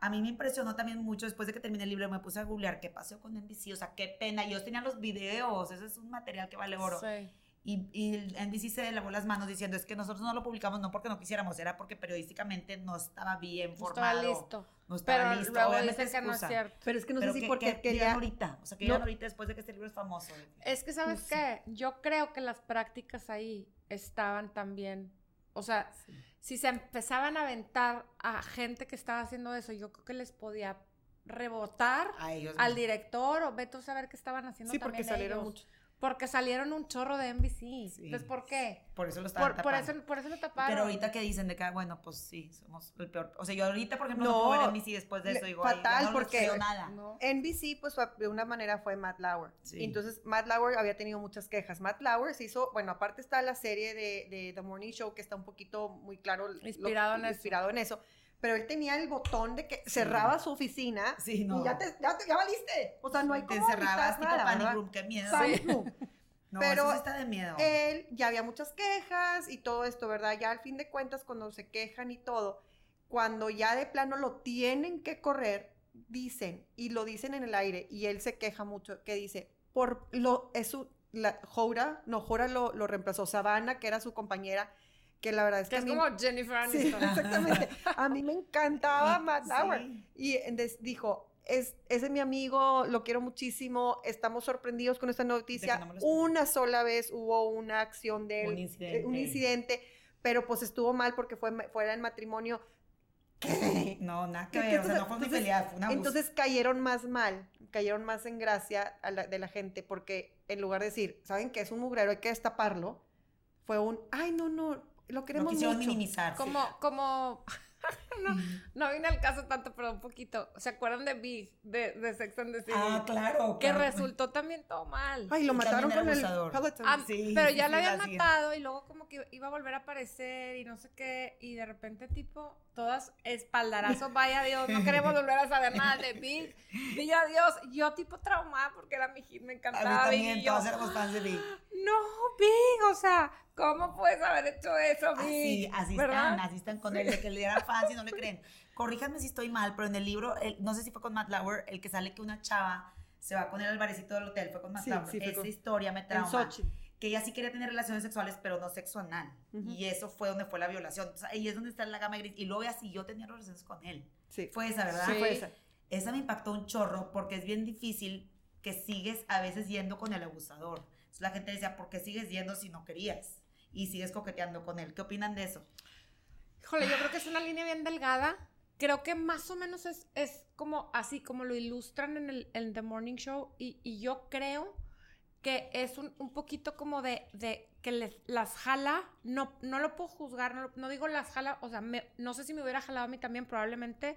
C: A mí me impresionó también mucho después de que terminé el libro, me puse a googlear qué pasó con NBC, o sea, qué pena. Yo tenía los videos, ese es un material que vale oro.
A: Sí.
C: Y, y el NBC se lavó las manos diciendo, es que nosotros no lo publicamos no porque no quisiéramos, era porque periodísticamente no estaba bien
A: No estaba
C: formado.
A: listo.
C: No estaba
A: Pero
C: listo.
A: luego dicen que no es
C: excusa.
A: cierto.
B: Pero es que no
C: Pero
B: sé si
C: ¿qué-
B: porque
C: dirán
B: quería.
C: ahorita, o sea, que
B: No.
C: ahorita después de que este libro es famoso.
A: Es que, ¿sabes
B: No sé.
A: qué? Yo creo que las prácticas ahí estaban también. O sea, si se empezaban a aventar a gente que estaba haciendo eso, yo creo que les podía rebotar
C: A ellos
A: al
C: mismos.
A: director o a saber qué estaban haciendo
B: Sí, porque
A: también
B: salieron
A: ellos.
B: muchos.
A: Porque salieron un chorro de NBC.
C: Sí.
A: Entonces, ¿por qué?
C: Por eso lo estaban
A: Por, por
C: tapando.
A: eso, por eso lo taparon.
C: Pero ahorita que dicen de que, bueno, pues sí, somos el peor. O sea, yo ahorita, por ejemplo,
B: No,
C: no, puedo ver NBC después de eso. Digo,
B: fatal,
C: no
B: porque-
C: nada.
A: No.
B: NBC, pues de una manera fue Matt Lauer.
C: Sí.
B: Entonces Matt Lauer había tenido muchas quejas. Matt Lauer se hizo, bueno, aparte está la serie de, de The Morning Show que está un poquito muy claro. lo-
A: Inspirado en eso.
B: inspirado en eso. Pero él tenía el botón de que cerraba su oficina
C: Sí, no.
B: y ya te, ya ya valiste. O sea, no hay
C: Te
B: como
C: encerrabas
B: evitar
C: tipo
B: nada.
C: Room, qué miedo.
B: Panic Room.
C: No,
B: Pero,
C: eso está de miedo.
B: Él ya había muchas quejas y todo esto, ¿verdad? Ya al fin de cuentas, cuando se quejan y todo, cuando ya de plano lo tienen que correr, dicen, y lo dicen en el aire, y él se queja mucho, que dice, por lo, es su, la, Jora, no, Jora lo, lo reemplazó, Savannah, que era su compañera, que la verdad es
A: Que
B: que,
A: es
B: a mí-
A: como Jennifer
B: Sí,
A: Aniston.
B: exactamente. A mí me encantaba Matt
C: Sí.
B: Lauer. Y entonces dijo, es, ese es mi amigo, lo quiero muchísimo, estamos sorprendidos con esta noticia. una sola vez hubo una acción de él,
C: Un
B: eh,
C: incidente.
B: un incidente, pero pues estuvo mal porque fue fuera en matrimonio. ¿Qué?
C: No, nada que
B: ¿Qué-
C: ver. O sea, no fue una
B: Entonces-
C: pelea, fue una abuso.
B: Entonces cayeron más mal, cayeron más en gracia a la- de la gente porque en lugar de decir, ¿saben qué es un mugrero? Hay que destaparlo. Fue un, ay, no, no, lo
C: no
B: queremos
C: quisieron
B: mucho.
C: minimizar.
A: Como, como, no, no vine al caso tanto, pero un poquito. ¿Se acuerdan de Big, de, de Sex and the City?
C: Ah, claro.
A: que
C: claro.
A: resultó también todo mal.
B: Ay, lo mataron
C: también
B: con el. Peloton.
A: Ah,
C: sí,
A: pero
C: sí,
A: ya
C: sí,
A: lo habían matado y luego como que iba a volver a aparecer y no sé qué, y de repente tipo, todas espaldarazos, vaya Dios, no queremos volver a saber nada de Big, Big adiós, yo tipo traumada porque era mi hit, me
C: A mí
A: encantaba Big
C: también,
A: y yo,
C: todos éramos fans de Big.
A: no, Big, o sea, ¿cómo puedes haber hecho eso, Big?
C: Así, así
A: ¿Verdad?
C: están, así están con él, de que le eran fans y no le creen. Corríjanme si estoy mal, pero en el libro, el- no sé si fue con Matt Lauer, el que sale que una chava se va con él al barecito del hotel, fue con Matt
B: Sí,
C: Lauer.
B: sí, fue
C: Esa
B: con-
C: historia me
B: en
C: trauma.
B: Sochi.
C: Que ella sí quería tener relaciones sexuales, pero no sexo anal.
B: Ujú.
C: Y eso fue donde fue la violación. O sea, ahí es donde está la gama gris. Y luego así yo tenía relaciones con él.
B: Sí.
C: Fue esa, ¿verdad?
A: Sí.
B: Fue esa.
C: Esa me impactó un chorro porque es bien difícil que sigues a veces yendo con el abusador. Entonces la gente decía, ¿por qué sigues yendo si no querías? Y sigues coqueteando con él. ¿Qué opinan de eso?
A: Híjole, yo creo que es una línea bien delgada. Creo que más o menos es, es como así, como lo ilustran en el en The Morning Show. Y, y yo creo que es un, un poquito como de, de que les, las jala. No, no lo puedo juzgar, no, no digo las jala. O sea, me- no sé si me hubiera jalado a mí también, probablemente.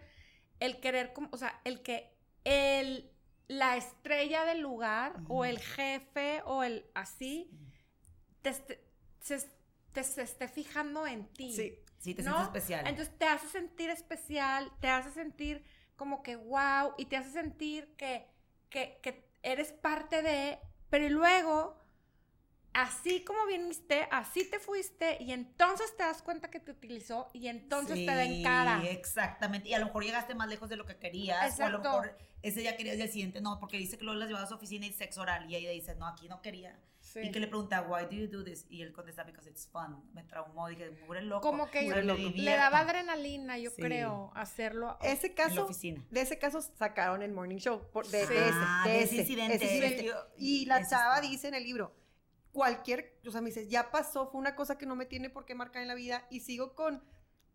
A: El querer, como, o sea, el que él la estrella del lugar o el jefe o el así te, se, te se esté fijando en ti.
B: Sí.
C: Sí, te
A: ¿no?
C: sientes especial.
A: Entonces te hace sentir especial, te hace sentir como que wow, y te hace sentir que, que, que eres parte de, pero luego, así como viniste, así te fuiste, y entonces te das cuenta que te utilizó, y entonces te da en cara.
C: Sí, exactamente. Y a lo mejor llegaste más lejos de lo que querías. O a lo
A: Exacto.
C: mejor ese día querías y el siguiente no, porque dice que luego las llevaba a su oficina y sexo oral. Y ella dice, no, aquí no quería.
A: Sí.
C: Y que le pregunta, why do you do this? Y él contesta, because it's fun. Me traumó. Dije, mugre loco.
A: Como que
C: pero me
B: le
A: le
C: divierto".
A: daba adrenalina, yo
C: Sí.
A: creo, hacerlo.
B: Ese
C: En la
B: caso,
C: oficina.
B: de ese caso sacaron el morning show, por- de,
A: Sí.
B: de ese,
C: Ah,
B: de ese,
C: ese incidente.
B: ese incidente.
C: Yo-
B: Y la
C: ese
B: chava
C: está.
B: dice en el libro, cualquier, o sea, me dices, ya pasó, fue una cosa que no me tiene por qué marcar en la vida y sigo con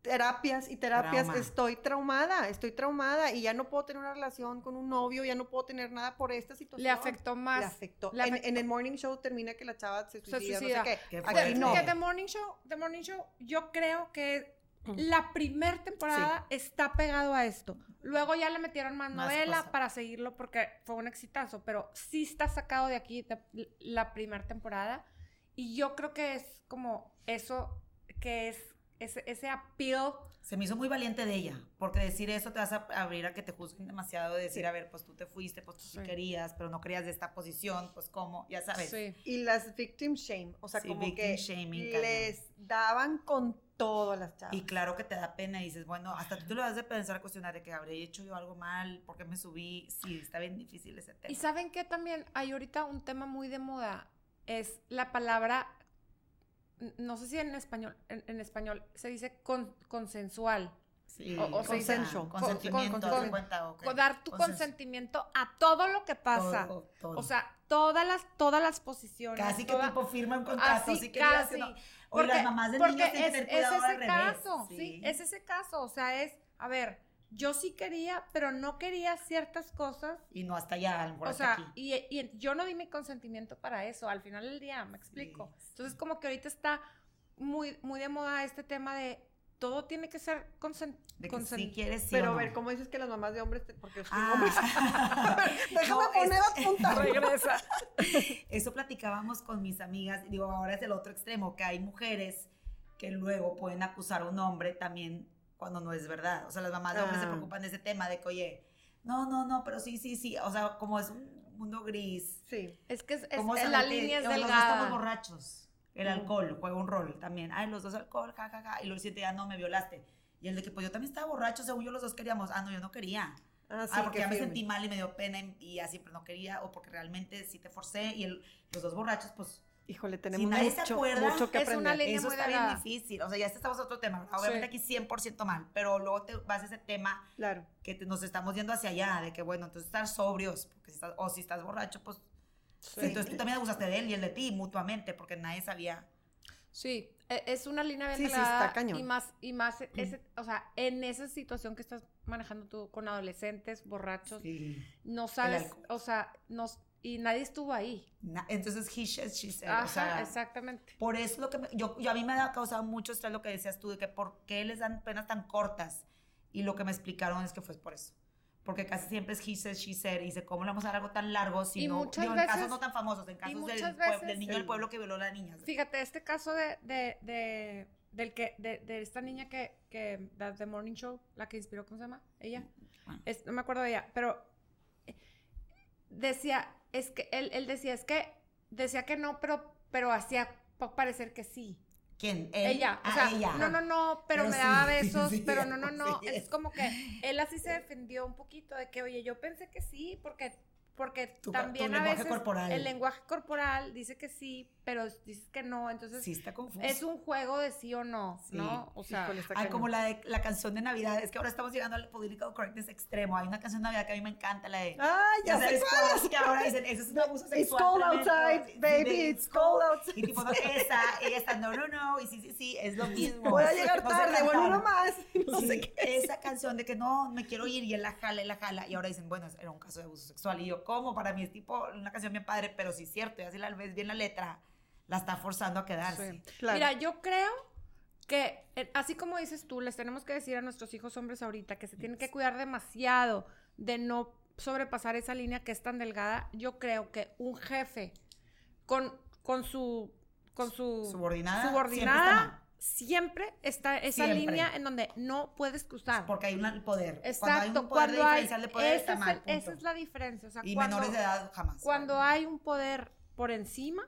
B: terapias y terapias,
C: Trauma.
B: estoy traumada, estoy traumada y ya no puedo tener una relación con un novio, ya no puedo tener nada por esta situación.
A: Le afectó más.
B: Le afectó.
A: Le
B: En,
A: afectó.
B: en el morning show termina que la chava se suicida,
A: suicida.
B: no sé qué.
C: Qué
B: Aquí no.
A: Que The Morning Show, The Morning Show, yo creo que la primer temporada está pegado a esto. Luego ya le metieron más,
C: Más
A: novela
C: cosas.
A: para seguirlo porque fue un exitazo, pero sí está sacado de aquí de- la primera temporada. Y yo creo que es como eso, que es ese, ese appeal.
C: Se me hizo muy valiente de ella, porque decir eso te vas a abrir a que te juzguen demasiado, de decir,
B: Sí.
C: a ver, pues tú te fuiste, pues tú sí, querías, pero no querías de esta posición, pues cómo, ya sabes.
A: Sí.
B: Y las victim shame, o sea,
C: Sí,
B: como
C: victim
B: que
C: shaming,
B: les daban con todo a las chavas.
C: Y claro que te da pena y dices, bueno, hasta tú te lo vas a pensar, a cuestionar de que habré hecho yo algo mal, por qué me subí, sí, está bien difícil ese tema.
A: Y saben que también hay ahorita un tema muy de moda, es la palabra, no sé si en español, en, en español se dice con- consensual.
C: Sí,
A: o- o
C: consentimiento,
A: con- con-
C: cuenta,
A: dar tu consentimiento a todo lo que pasa.
C: Todo, todo.
A: O sea, todas las, todas las posiciones.
C: casi que tipo firma un contrato,
A: Así, casi.
C: que no. O las mamás de
A: porque
C: niños tienen
A: es, es
C: al
A: ese
C: revés.
A: caso, sí. es ese caso. O sea, es, a ver, yo sí quería, pero no quería ciertas cosas.
C: Y no hasta allá, a lo mejor
A: O
C: hasta
A: sea,
C: aquí.
A: y, y yo no di mi consentimiento para eso, al final del día, me explico.
C: Sí,
A: Entonces, como que ahorita está muy, muy de moda este tema de todo tiene que ser consen-
C: De que
A: consen-
C: sí quieres, sí
B: Pero
C: o
B: a
C: no.
B: ver, ¿cómo dices que las mamás de hombres, te- porque
C: Ah.
B: hombres? Déjame
C: No,
B: poner
C: es-
B: a apuntar.
A: Regresa.
C: Eso platicábamos con mis amigas, digo, ahora es el otro extremo, que hay mujeres que luego pueden acusar a un hombre también cuando no es verdad. O sea, las mamás de hombres se
B: Ah.
C: preocupan de ese tema, de que, oye, no, no, no, pero sí, sí, sí. O sea, como es un mundo gris.
B: Sí.
A: Es que es, es-
C: ¿cómo
A: es-
C: saber
A: la línea es
C: los dos estamos
A: delgada.
C: borrachos? El
B: Mm.
C: alcohol juega un rol también. Ay, los dos alcohol, ja, ja, ja. Y luego el siguiente ya no me violaste. Y el de que, pues yo también estaba borracho, según yo los dos queríamos. Ah, no, yo no quería.
B: Ah, sí,
C: ah, porque ya me
B: firme.
C: sentí mal y me dio pena y, y ya siempre no quería, o porque realmente sí te forcé. Y el- los dos borrachos, pues
B: Híjole, tenemos
C: nadie se
B: mucho,
C: acuerda,
B: mucho que
A: es una
B: aprender.
A: línea
C: eso
A: muy
C: está bien difícil. O sea, ya este estamos a otro tema. Obviamente aquí 100% mal, pero luego te vas a ese tema
B: Claro.
C: que te- nos estamos yendo hacia allá, de que bueno, entonces estar sobrios, porque si estás, o si estás borracho, pues
A: Sí.
C: entonces tú también abusaste de él y él de ti mutuamente, porque nadie sabía.
A: Sí, e- es una línea bien
B: Sí, sí, está cañón.
A: y más y más ese, o sea, en esa situación que estás manejando tú con adolescentes, borrachos, no sabes, o sea, no y nadie estuvo ahí.
C: Na- Entonces, he said, she said.
A: Ajá,
C: o sea,
A: exactamente.
C: Por eso lo que me- yo, yo a mí me ha causado mucho estrés lo que decías tú, de que por qué les dan penas tan cortas. Y lo que me explicaron es que fue por eso. Porque casi siempre es he said, she said, y dice, ¿cómo le vamos a dar algo tan largo si
A: Y
C: no,
A: muchas
C: digo, en
A: veces-
C: casos no tan famosos, en casos del,
A: veces
C: del niño
B: el-
C: del pueblo que violó a la niña.
A: Fíjate, este caso de, de, de del que de, de esta niña que que The Morning Show, la que inspiró, ¿cómo se llama? Ella.
C: Ah.
A: Es- no me acuerdo de ella, pero eh, decía, es que él, él decía, es que decía que no, pero pero hacía pa- parecer que sí.
C: ¿Quién? ¿Él?
A: Ella, o
C: Ah,
A: sea,
C: ella.
A: no, no, no, pero,
C: Pero
A: me
C: sí,
A: daba besos,
C: sí,
A: pero no, no, no.
C: sí.
A: Es como que él así se defendió un poquito de que, oye, yo pensé que sí, porque, porque
C: Tu- tu
A: también a
C: lenguaje
A: veces
C: corporal.
A: el lenguaje corporal dice que sí, pero dices que no, entonces
C: Sí, está confuso.
A: es un juego de sí o no,
C: Sí.
A: ¿no? O sea,
B: Híjole,
C: Ah,
B: cañón.
C: como la, de, la canción de Navidad. Es que ahora estamos llegando al political correctness extremo. Hay una canción de Navidad que a mí me encanta, la de...
B: Ay, ya,
C: sabes
B: cuál.
C: que ahora dicen, eso es un abuso
B: It's
C: sexual.
B: cold
C: tremendo.
B: outside, baby,
C: de,
B: it's cold outside.
C: Y tipo, no, esa, ella está, no, no, no, y sí, sí, sí, es lo mismo.
B: Voy a llegar
C: No
B: tarde, bueno, uno más. No
C: Sí,
B: sé qué.
C: esa canción de que no, me quiero ir y él la jala, él la jala. Y ahora dicen, bueno, era un caso de abuso sexual. Y yo, ¿cómo? Para mí es tipo una canción bien padre, pero sí es cierto. Y así la ves bien la letra, la está forzando a quedarse.
A: sí.
B: Claro.
A: Mira, yo creo que, eh, así como dices tú, les tenemos que decir a nuestros hijos hombres ahorita que se tienen que cuidar demasiado de no, sobrepasar esa línea que es tan delgada. Yo creo que un jefe con, con su con su
C: Subordinada,
A: subordinada siempre está, esa
C: Siempre.
A: línea en donde no puedes cruzar.
C: Porque hay un poder.
A: Exacto,
C: Cuando hay un poder de
A: hay,
C: diferencial de poder, está
A: es
C: mal. punto.
A: esa es la diferencia. O sea,
C: y
A: cuando,
C: menores de edad jamás.
A: cuando hay un poder por encima,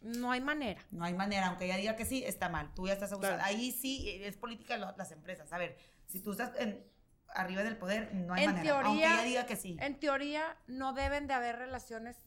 A: no hay manera.
C: No hay manera, aunque ella diga que sí, está mal. Tú ya estás abusando.
B: Claro.
C: Ahí sí es política de lo- las empresas. A ver, si tú estás en- arriba del poder, no hay
A: En
C: manera. aunque ella diga que sí.
A: En teoría, no deben de haber relaciones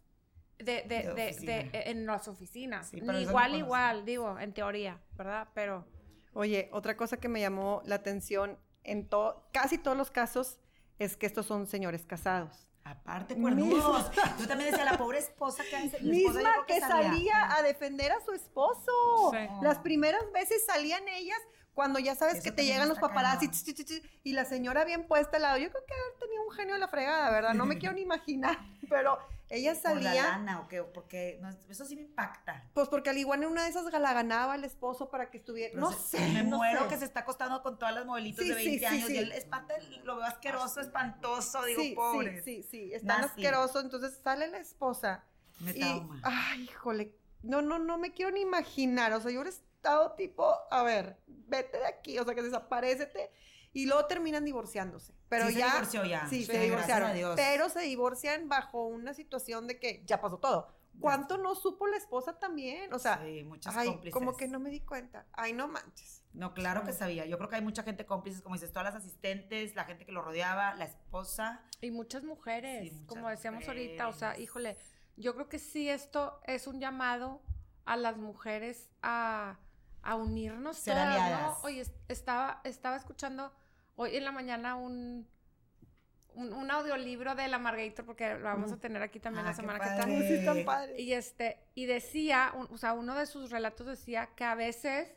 A: de, de-
C: De
A: de- de- en las oficinas.
C: Sí, eso no
A: igual, igual, digo, en teoría, ¿verdad? Pero
B: Oye, otra cosa que me llamó la atención en to- casi todos los casos es que estos son señores casados.
C: Aparte, cuernudos. Yo también decía, la pobre esposa que hace. esposa
B: Misma que salía a defender a su esposo.
A: Sí.
B: Las primeras veces salían ellas cuando ya sabes
C: Eso
B: que te llegan los paparazzi
C: cañón.
B: ch, ch, ch, ch, y la señora bien puesta al lado. Yo creo que haber tenido un genio de la fregada, ¿verdad? No me quiero ni imaginar, pero ella
C: Por la
B: salía,
C: lana o qué, porque no, eso sí me impacta.
B: pues porque al igual en una de esas la ganaba el esposo para que estuviera,
C: Pero
B: no
C: se-
B: sé,
C: Me
B: no
C: muero
B: sé.
C: que se está acostando con todas las modelitos
B: Sí,
C: de
B: sí,
C: 20
B: sí,
C: años
B: sí.
C: y él es parte, del- lo veo asqueroso, espantoso, digo, pobre.
B: sí, sí, sí, están
C: Nasty.
B: asquerosos, entonces sale la esposa
C: Me
B: y,
C: trauma.
B: ay, híjole, no, no, no me quiero ni imaginar, o sea, yo hubiera estado tipo, a ver, vete de aquí, o sea, que desaparecete, y luego terminan divorciándose, pero
C: Sí se
B: ya,
C: divorció ya.
B: sí,
C: Sí,
B: se divorciaron,
C: a Dios.
B: pero se divorcian bajo una situación de que ya pasó todo, ¿cuánto no supo la esposa también? O sea,
C: Sí, muchas
B: ay,
C: cómplices.
B: como que no me di cuenta, ay, no manches.
C: No, claro que sabía. Yo creo que hay mucha gente cómplices, como dices, todas las asistentes, la gente que lo rodeaba, la esposa.
A: Y muchas mujeres,
C: Sí, muchas
A: como decíamos ahorita, o sea, híjole, yo creo que sí esto es un llamado a las mujeres a, a unirnos
C: Ser
A: todas,
C: aliadas.
A: ¿no? Oye, es- estaba, estaba escuchando hoy en la mañana un, un, un audiolibro de la Margator, porque lo vamos a
B: Mm.
A: tener aquí también
C: Ah,
A: la
C: qué
A: semana que
C: padre.
B: Sí, están padres.
A: Y este, y decía, un- o sea, uno de sus relatos decía que a veces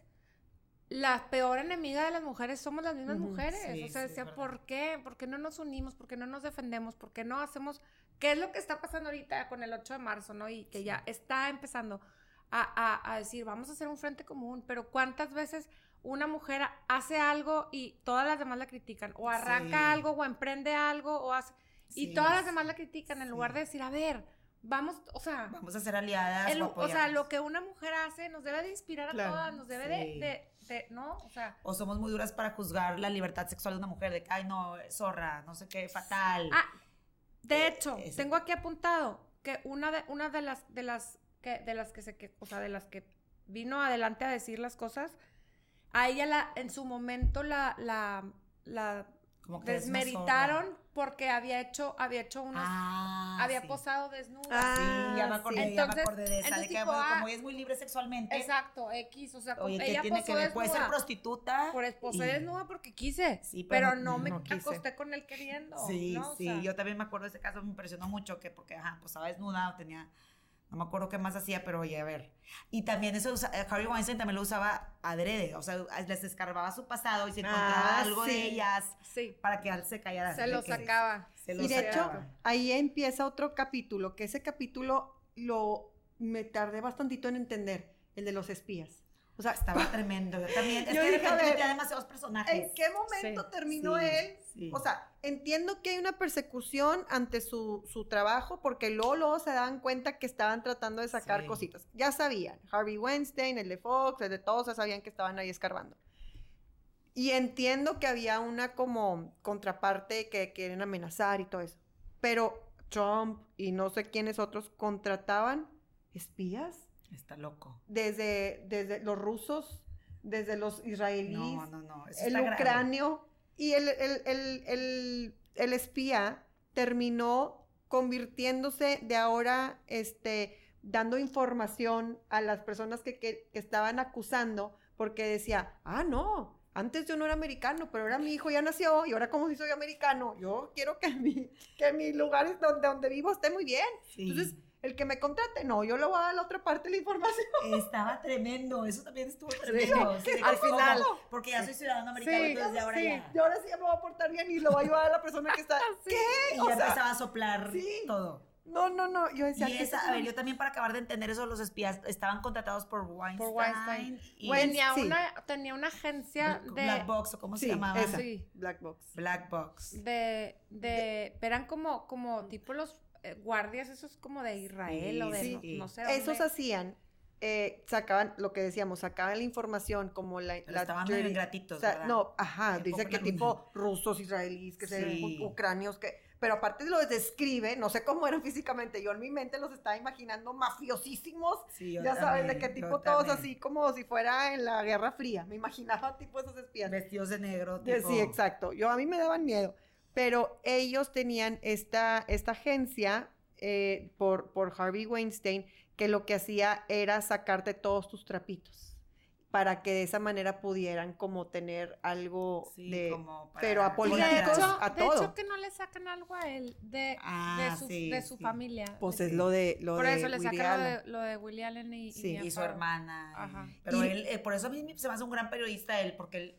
A: la peor enemiga de las mujeres somos las mismas mujeres.
C: sí,
A: o
C: sí,
A: sea, decía,
C: verdad.
A: ¿por qué? ¿Por qué no nos unimos? ¿Por qué no nos defendemos? ¿Por qué no hacemos? ¿Qué es lo que está pasando ahorita con el 8 de marzo, no? Y que ya está empezando a, a- a decir, vamos a hacer un frente común, pero ¿cuántas veces una mujer hace algo y todas las demás la critican? O arranca
C: Sí.
A: algo, o emprende algo, o hace... Y todas las demás la critican en lugar de decir, a ver, vamos, o sea,
C: Vamos a ser aliadas.
A: el-
C: o,
A: o sea, lo que una mujer hace nos debe de inspirar a todas, nos debe de,
C: sí.
A: de- de- ¿no? O sea,
C: O somos muy duras para juzgar la libertad sexual de una mujer, de que, ay, no, zorra, no sé qué, fatal.
A: ah, de
C: Eh,
A: hecho, tengo aquí apuntado que una de, una de las, de las que, de las que se, que, o sea, de las que vino adelante a decir las cosas, a ella la, en su momento la, la, la
C: Como que es una
A: desmeritaron porque había hecho, había hecho unos,
C: Ah,
A: había
C: sí.
A: posado desnuda.
B: Ah,
C: Sí, ya me acordé,
B: sí.
C: ya me
A: Entonces-
C: acordé de esa.
A: entonces
C: de que
A: dijo,
C: bueno,
A: ah,
C: como ella es muy libre sexualmente.
A: Exacto, X, o sea,
C: Oye, ¿qué
A: ella
C: tiene
A: posó
C: que ver? Puede ser prostituta.
A: Por esposa
C: y-
A: desnuda porque quise.
C: Sí,
A: pero,
C: pero
A: no me
B: no
A: acosté con él queriendo.
C: Sí,
A: ¿no? O
C: sí,
A: sea,
C: yo también me acuerdo de ese caso, me impresionó mucho que porque, ajá, pues estaba desnuda, tenía, no me acuerdo qué más hacía, pero oye, a ver. Y también eso, eh, Harvey Weinstein también lo usaba adrede, o sea, les escarbaba su pasado y se encontraba
B: Ah,
C: algo
B: sí.
C: de ellas
A: Sí,
C: para que él se callara.
A: se lo
C: que-
A: sacaba.
C: se lo
B: Y de hecho,
C: sacaba.
B: ahí empieza otro capítulo, que ese capítulo lo me tardé bastantito en entender, el de los espías. O sea,
C: Estaba tremendo, yo también. Es
B: Yo
C: que de repente
B: ver,
C: demasiados personajes.
B: ¿en qué momento
A: Sí,
B: terminó
C: sí,
B: él?
C: Sí.
B: O sea, entiendo que hay una persecución ante su, su trabajo, porque luego, luego se dan cuenta que estaban tratando de sacar
C: Sí.
B: cositas. Ya sabían, Harvey Weinstein, el de Fox, el de todos, ya sabían que estaban ahí escarbando. Y entiendo que había una como contraparte que quieren amenazar y todo eso. Pero Trump y no sé quiénes otros contrataban espías
C: Está loco.
B: desde, desde los rusos, desde los israelíes,
C: No, no, no. Eso
B: el
C: está grave.
B: Y el, el- el- el- el espía terminó convirtiéndose de ahora, este, dando información a las personas que, que- que estaban acusando, porque decía, ah, no, antes yo no era americano, pero ahora mi hijo ya nació y ahora como si soy americano, yo quiero que mi, que mi lugar donde, donde vivo esté muy bien.
C: Sí.
B: Entonces, el que me contrate, no, yo le voy a dar la otra parte de la información.
C: Estaba tremendo, eso también estuvo tremendo. Sí, de
A: al final.
C: Porque ya soy ciudadano americano,
A: Sí,
C: entonces de ahora
A: sí.
C: ya.
B: Y ahora sí ya me voy a portar bien y lo voy a ayudar a la persona que está.
A: Sí.
B: ¿Qué?
C: Y
B: O
C: ya
B: sea,
C: empezaba a soplar
B: sí.
C: todo.
B: No, no, no. Yo decía
C: Y
B: que
C: esa, a ver, yo también para acabar de entender eso, los espías estaban contratados por Weinstein.
A: Por Weinstein.
C: y
A: tenía,
B: sí.
A: una, tenía una agencia
C: Black,
A: de...
C: Black Box, o cómo se
B: Sí,
C: llamaba.
B: esa.
A: Sí.
B: Black Box.
C: Black Box.
A: de, de, eran como, como tipo los guardias esos como de Israel o de
C: Sí,
A: no,
C: sí.
A: no sé dónde.
B: Esos hacían, eh, sacaban lo que decíamos, sacaban la información como la.
C: Pero
B: la
C: estaban
B: dirty-
C: medio ingratitos,
B: o sea,
C: ¿verdad?
B: No, ajá, dice que tipo rusos, israelíes, que se
C: Sí.
B: ucranios, que. Pero aparte los describe, no sé cómo eran físicamente, yo en mi mente los estaba imaginando mafiosísimos,
C: Sí, yo
B: ya sabes, de qué tipo todos
C: también.
B: así como si fuera en la Guerra Fría, me imaginaba tipo esos espías.
C: Vestidos de negro. Tipo-
B: Sí, exacto. Yo a mí me daban miedo. Pero ellos tenían esta, esta agencia eh, por, por Harvey Weinstein que lo que hacía era sacarte todos tus trapitos para que de esa manera pudieran como tener algo
C: Sí,
B: de...
C: como para-
B: pero a
A: Y de
B: políticos,
A: hecho,
B: a
A: de
B: todo.
A: hecho que no le sacan algo a él de,
C: Ah,
A: de su,
C: sí,
A: de su
C: sí.
A: familia.
B: Pues es lo de lo
A: Por
B: de
A: eso le
B: Woody
A: sacan lo
B: Allen.
A: de, lo de Willie Allen y,
C: su hermana. y-
A: Ajá.
C: Pero
B: Y-
C: él, eh, por eso a mí se me hace un gran periodista él, porque él,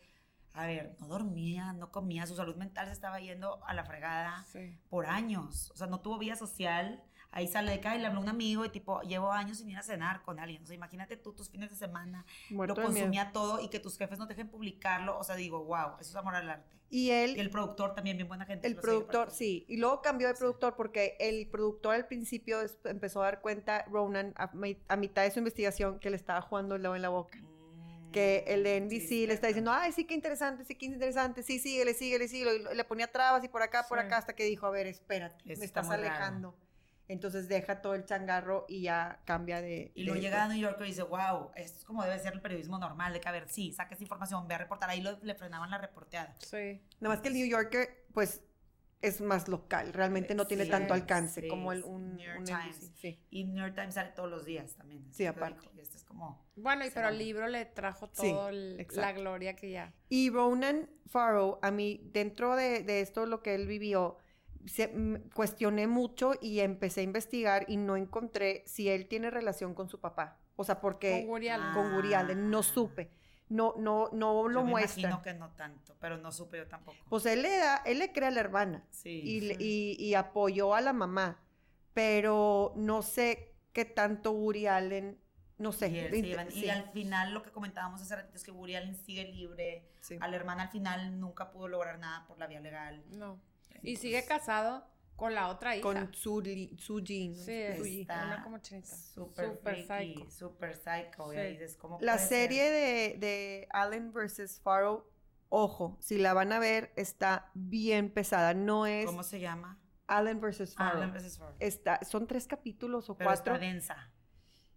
C: a ver, no dormía, no comía, su salud mental se estaba yendo a la fregada
A: Sí.
C: por años. O sea, no tuvo vida social. Ahí sale de acá y le habló a un amigo y tipo, llevo años sin ir a cenar con alguien. O sea, imagínate tú tus fines de semana,
B: Muerto
C: lo consumía todo y que tus jefes no te dejen publicarlo. O sea, digo, wow, eso es amor al arte.
B: Y él,
C: Y el productor también, bien buena gente.
B: El productor, sí. Y luego cambió de productor porque el productor al principio empezó a dar cuenta, Ronan, a, mi- a mitad de su investigación, que le estaba jugando el dedo en la boca.
C: Mm,
B: Que el de
C: sí,
B: NBC le está diciendo, ay, sí, qué interesante, sí, qué interesante, sí, síguele, síguele, síguele. Y le ponía trabas y por acá, por
A: Sí.
B: acá, hasta que dijo, a ver, espérate, me
C: está
B: estás
C: raro.
B: alejando. Entonces deja todo el changarro y ya cambia de...
C: Y luego
B: de-
C: llega a New Yorker y dice, wow, esto es como debe ser el periodismo normal, de que a ver, sí, saca esta información, ve a reportar. Ahí lo- le frenaban la reporteada.
A: Sí.
B: Nada más que el New Yorker, pues, es más local, realmente no tiene
C: Sí,
B: tanto alcance
C: sí,
B: como el, un,
C: New York
B: un
C: Times.
B: Sí.
C: Y New York Times sale todos los días también.
B: Sí, aparte.
C: dijo, Y este es como...
A: Bueno, y pero el libro le trajo el- la gloria que ya.
B: Y Ronan Farrow, a mí, dentro de, de esto, lo que él vivió, se- cuestioné mucho y empecé a investigar y no encontré si él tiene relación con su papá. O sea, porque
A: Con Woody Allen.
B: con Allen, no
C: Ah.
B: supe. No, no, no
C: Yo
B: lo
C: me
B: muestra.
C: imagino que no tanto, pero no supe yo tampoco.
B: Pues él le da, él le cree a la hermana
C: sí.
B: y,
A: Sí.
B: y- y apoyó a la mamá, pero no sé qué tanto Woody Allen, no sé.
C: Y, él y
B: sí,
C: al final lo que comentábamos hace ratito es que Woody Allen sigue libre.
B: sí.
C: A la hermana al final nunca pudo lograr nada por la vía legal.
A: No. Y
C: Entonces,
A: sigue casado con la otra hija.
B: Con Su, Li- Su Jin, ¿no?
A: Sí.
C: Está
A: una como chinita.
C: Súper
A: Súper
C: freaky,
A: psycho.
C: súper psycho. Y
A: Sí.
C: ahí dices, ¿cómo
B: La serie
C: ser?
B: de, de Allen vs. Farrow, ojo, si la van a ver, está bien pesada. No es
C: ¿Cómo se llama?
B: Allen vs.
C: Ah,
B: Farrow.
C: Allen vs. Farrow.
B: Está, son tres capítulos o
C: Pero
B: cuatro.
C: está densa.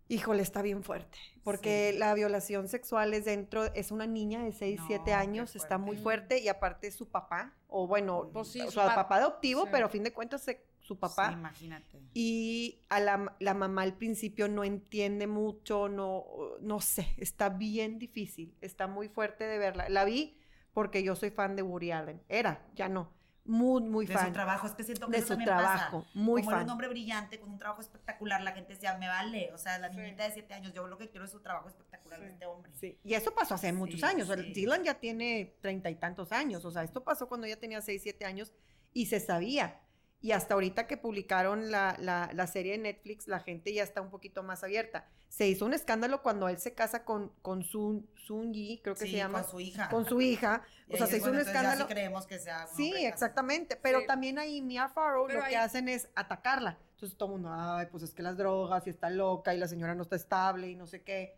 B: Híjole, está bien fuerte. Porque
C: Sí.
B: la violación sexual es dentro, es una niña de 6,
C: No,
B: 7
C: qué
B: años, está muy
A: fuerte.
B: y aparte su papá, o bueno,
A: Pues sí,
B: o
A: su
B: sea, papá adoptivo,
A: sí.
B: pero a fin de cuentas se- su papá.
C: Sí, imagínate.
B: Y a la, la mamá al principio no entiende mucho, no, no sé, está bien difícil, está muy fuerte de verla. La vi porque yo soy fan de Woody Allen, era, ya no, muy, muy
C: de
B: fan.
C: su trabajo, es que siento que
B: de
C: eso
B: su
C: también
B: trabajo,
C: pasa.
B: muy
C: Como era
B: fan.
C: un hombre brillante con un trabajo espectacular, la gente decía, me vale. O sea, la
A: Sí.
C: niñita de 7 años, yo lo que quiero es su trabajo espectacular de este hombre.
B: Sí, Y eso pasó hace muchos años. Dylan ya tiene treinta y tantos años. O sea, esto pasó cuando ella tenía seis, siete años y se sabía. Y hasta ahorita que publicaron la, la, la serie de Netflix, la gente ya está un poquito más abierta. Se hizo un escándalo cuando él se casa con, con Sun, Sun Yi, creo que
C: Sí,
B: se llama,
C: con su hija.
B: con su hija. O sea, se hizo un
C: entonces ya
B: escándalo.
C: sí creemos que sea
B: Sí, exactamente. Pero
A: Sí.
B: también ahí Mia Farrow
A: Pero
B: lo que hacen es atacarla. Entonces todo el mundo, ay, pues es que las drogas y está loca y la señora no está estable y no sé qué.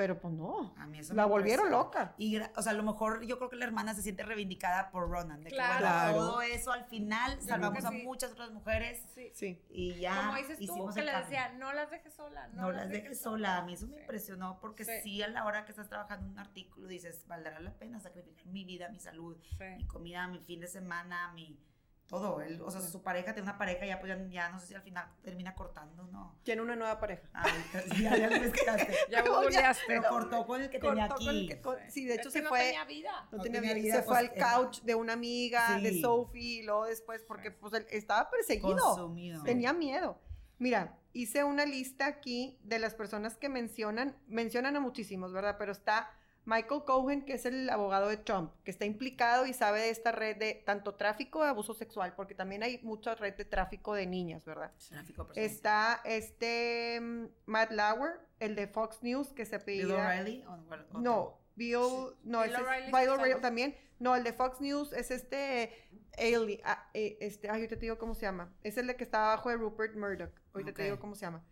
B: Pero pues no.
C: A mí eso
B: La
C: me
B: volvieron
C: parece-
B: loca.
C: Y, o sea, a lo mejor yo creo que la hermana se siente reivindicada por Ronan. De que,
A: Claro.
C: bueno,
B: Claro.
C: todo eso al final salvamos
A: que
C: a
A: sí.
C: muchas otras mujeres
A: Sí.
B: Sí.
C: y ya
A: Como dices tú,
C: hicimos
A: que
C: el
A: le
C: cambio.
A: decía, no las dejes sola. No,
C: No las dejes sola. A mí eso me
A: Sí.
C: impresionó porque
A: Sí.
C: sí. a la hora que estás trabajando un artículo dices, valdrá la pena sacrificar mi vida, mi salud, mi comida, mi fin de semana, mi todo. Él, o sea, su pareja tiene una pareja ya pues ya, ya no sé si al final termina cortando, ¿no?
B: Tiene una nueva pareja.
C: Sí, ya, ya lo.
A: Ya googleaste.
C: Pero cortó con el que tenía
B: Cortó con el
C: aquí.
B: que- con- sí, de
A: Es
B: hecho
A: que
B: se
A: no
B: fue.
A: tenía vida.
B: no
C: no
B: tenía
C: tenía
B: vida,
C: vida,
B: se fue
C: pues,
B: al
C: era-
B: couch de una amiga, de
C: Sí.
B: Sophie, y luego después, porque pues él estaba perseguido.
C: Consumido.
B: Tenía miedo. Mira, hice una lista aquí de las personas que mencionan, mencionan a muchísimos, ¿verdad? Pero está Michael Cohen, que es el abogado de Trump, que está implicado y sabe de esta red de tanto tráfico de abuso sexual, porque también hay mucha red de tráfico de niñas, ¿verdad?
C: Tráfico personal.
B: Está este mm, Matt Lauer, el de Fox News, que se
C: Bill
B: apellida...
C: O'Reilly.
B: No, Bill, no,
A: Bill
B: es
A: O'Reilly es
B: Bill O'Reilly también. No, el de Fox News es este Ali, ah, eh, este, ay, ahorita te digo cómo se llama. Es el de que está abajo de Rupert Murdoch. Ahorita te digo cómo se llama.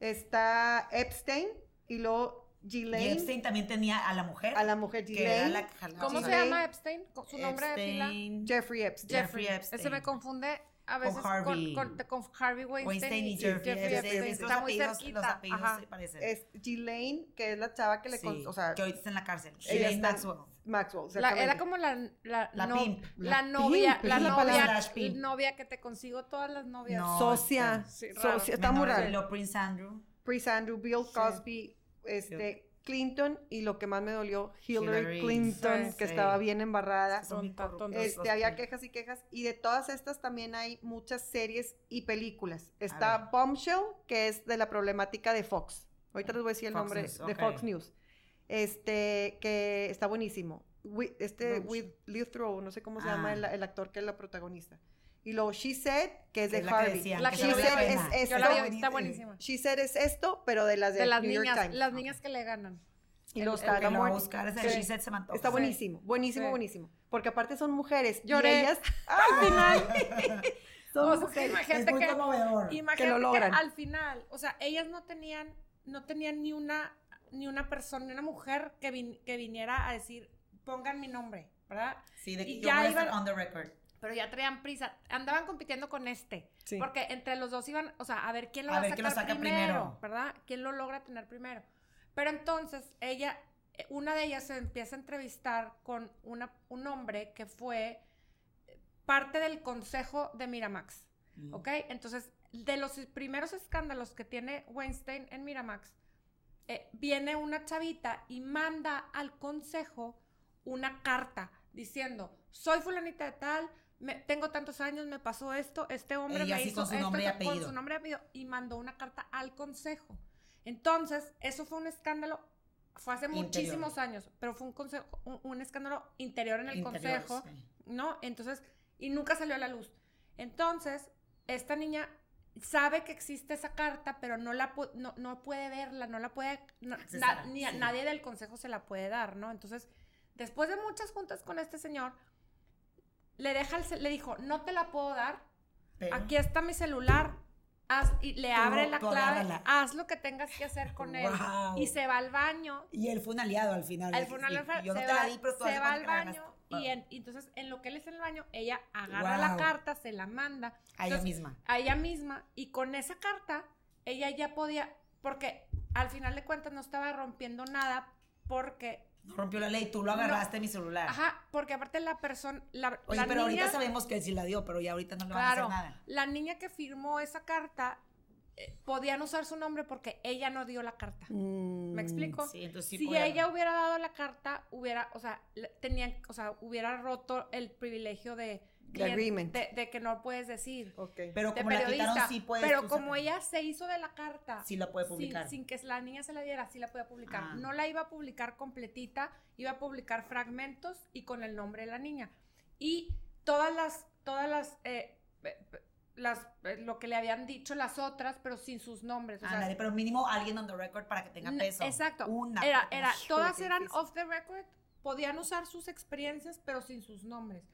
B: Está Epstein y luego
C: Y
B: Ghislaine,
C: Epstein también tenía a la mujer.
B: a la mujer
C: que era
B: Ghislaine,
C: la que jalaba.
A: ¿Cómo se
B: Ghislaine,
A: llama Epstein? ¿Con ¿Su nombre de pila?
C: Epstein,
B: Jeffrey Epstein.
C: Jeffrey Epstein.
A: Ese me confunde a veces con,
C: Harvey.
A: con, con Harvey Weinstein,
C: Weinstein y
A: y
C: Jeffrey, Epstein. Es que los
A: Está muy
C: apellidos, los
A: cerquita.
C: apellidos
A: Ajá.
C: se parecen.
B: Es Ghislaine, que es la chava que le... con-
C: Sí,
B: o sea,
C: que ahorita está en la cárcel.
B: ella
C: Ghislaine
B: está-
C: Maxwell.
B: Maxwell,
A: La- era como la, la,
C: La
A: no-
C: pimp.
A: la
B: La
A: novia,
B: pimp,
A: la
B: la
A: novia, novia que te consigo todas las novias.
C: No,
B: Socia,
C: está-
A: Sí,
B: socia, está muy raro.
C: lo Prince Andrew.
B: Prince Andrew, Bill Cosby, este, Clinton y lo que más me dolió, Hillary,
C: Hillary.
B: Clinton,
A: Sí,
B: que
C: sí.
B: estaba bien embarrada.
C: Son
B: Este, había quejas y quejas. Y de todas estas también hay muchas series y películas. Está. Bombshell, que es de la problemática de Fox. Ahorita les voy a decir el
C: Fox
B: nombre
C: News,
B: de. Fox News. Este, que está buenísimo. Este,
A: Bombshell.
B: with Lithrow, no sé cómo se
C: Ah.
B: llama el, el actor que es la protagonista. Y luego She Said, que es
C: Que
B: de
C: es que
B: Harvey.
C: decían,
A: La
C: que
A: que vi
C: dio
B: es-
C: pena.
B: es-
A: Yo la vi,
B: Está
A: buenísima.
B: She Said es esto, pero de las de,
A: De las
B: New York
A: niñas,
B: Times.
A: las niñas que le ganan.
B: Y
A: el-
B: está
C: Que lo a buscar, ese
B: Sí.
C: She Said se.
B: Está
A: Sí.
B: buenísimo, buenísimo,
A: Sí.
B: buenísimo. Porque aparte son mujeres.
A: Lloré.
B: Y ellas, al final, son
A: O sea,
B: mujeres.
A: imagínate
C: Es muy
A: que,
C: conmovedor.
A: imagínate
B: Que lo logran.
A: al final, o sea, ellas no tenían, no tenían ni una, ni una persona, ni una mujer que, vin- que viniera a decir, pongan mi nombre, ¿verdad?
C: Sí, de que
A: Y
C: yo
A: ya
C: voy a estar
A: iban-
C: on the record.
A: Pero ya traían prisa, andaban compitiendo con este,
B: Sí.
A: porque entre los dos iban, o sea, a ver quién lo
C: A
A: va
C: ver
A: a
C: quién lo
A: sacar
C: saca
A: primero,
C: primero.
A: ¿verdad? ¿Quién lo logra tener primero? Pero entonces ella, eh, una de ellas se empieza a entrevistar con una, un hombre que fue eh, parte del consejo de Miramax.
C: Mm.
A: ¿Ok? Entonces, de los primeros escándalos que tiene Weinstein en Miramax, eh, viene una chavita y manda al consejo una carta diciendo, soy fulanita de tal, me- tengo tantos años, me pasó esto, este hombre
C: Ella
A: me
C: sí
A: hizo
C: con su
A: esto,
C: nombre y
A: esto", con su nombre y apellido, y mandó una carta al consejo. Entonces, eso fue un escándalo, fue hace
C: Interior.
A: muchísimos años, pero fue un, consejo, un, un escándalo interior en el
C: Interior,
A: consejo.
C: sí.
A: ¿no? Entonces, y nunca salió a la luz. Entonces, esta niña sabe que existe esa carta, pero no la no, no puede verla, no la puede, no-
C: Accesar,
A: na- ni
C: sí.
A: nadie del consejo se la puede dar, ¿no? Entonces, después de muchas juntas con este señor, le deja el le dijo, no te la puedo dar,
C: Pero-
A: aquí está mi celular, haz, y le abre la clave, haz lo que tengas que hacer con él. Y se va al baño.
C: Y él fue un aliado al final.
A: al
C: de que
A: final,
C: sí,
A: al final,
C: yo no
A: se
C: te
A: va,
C: la di, pero
A: se va al baño y, en- y entonces en lo que él está en el baño, ella agarra la carta, se la manda.
C: A ella misma.
A: a ella misma y con esa carta ella ya podía, porque al final de cuentas no estaba rompiendo nada porque,
C: No rompió la ley, tú lo agarraste de mi celular.
A: ajá, porque aparte la persona, la,
C: Oye,
A: la
C: pero
A: niña,
C: ahorita sabemos que él sí la dio, pero ya ahorita no le van a
A: claro,
C: hacer nada.
A: la niña que firmó esa carta eh, podían usar su nombre porque ella no dio la carta.
B: Mm,
A: ¿Me explico?
C: Sí, entonces sí
A: si ella hubiera dado la carta, hubiera, o sea, tenían, o sea, hubiera roto el privilegio de, clien-
B: agreement.
A: de, de que no puedes decir.
B: Ok.
C: Pero
A: de
C: como la
A: periodista.
C: quitaron, sí puede.
A: pero como ella se hizo de la carta,
C: Sí la puede
A: sin-
C: publicar.
A: Sin, que la niña se la diera, sí la puede publicar.
C: Ah.
A: No la iba a publicar completita, iba a publicar fragmentos y con el nombre de la niña. Y todas las, todas las, eh, las, eh, lo que le habían dicho las otras, pero sin sus nombres. o sea,
C: Ándale, pero mínimo alguien on the record para que tenga peso.
A: Exacto.
C: Una.
A: Era, era, todas eran off the record, podían usar sus experiencias, pero sin sus nombres.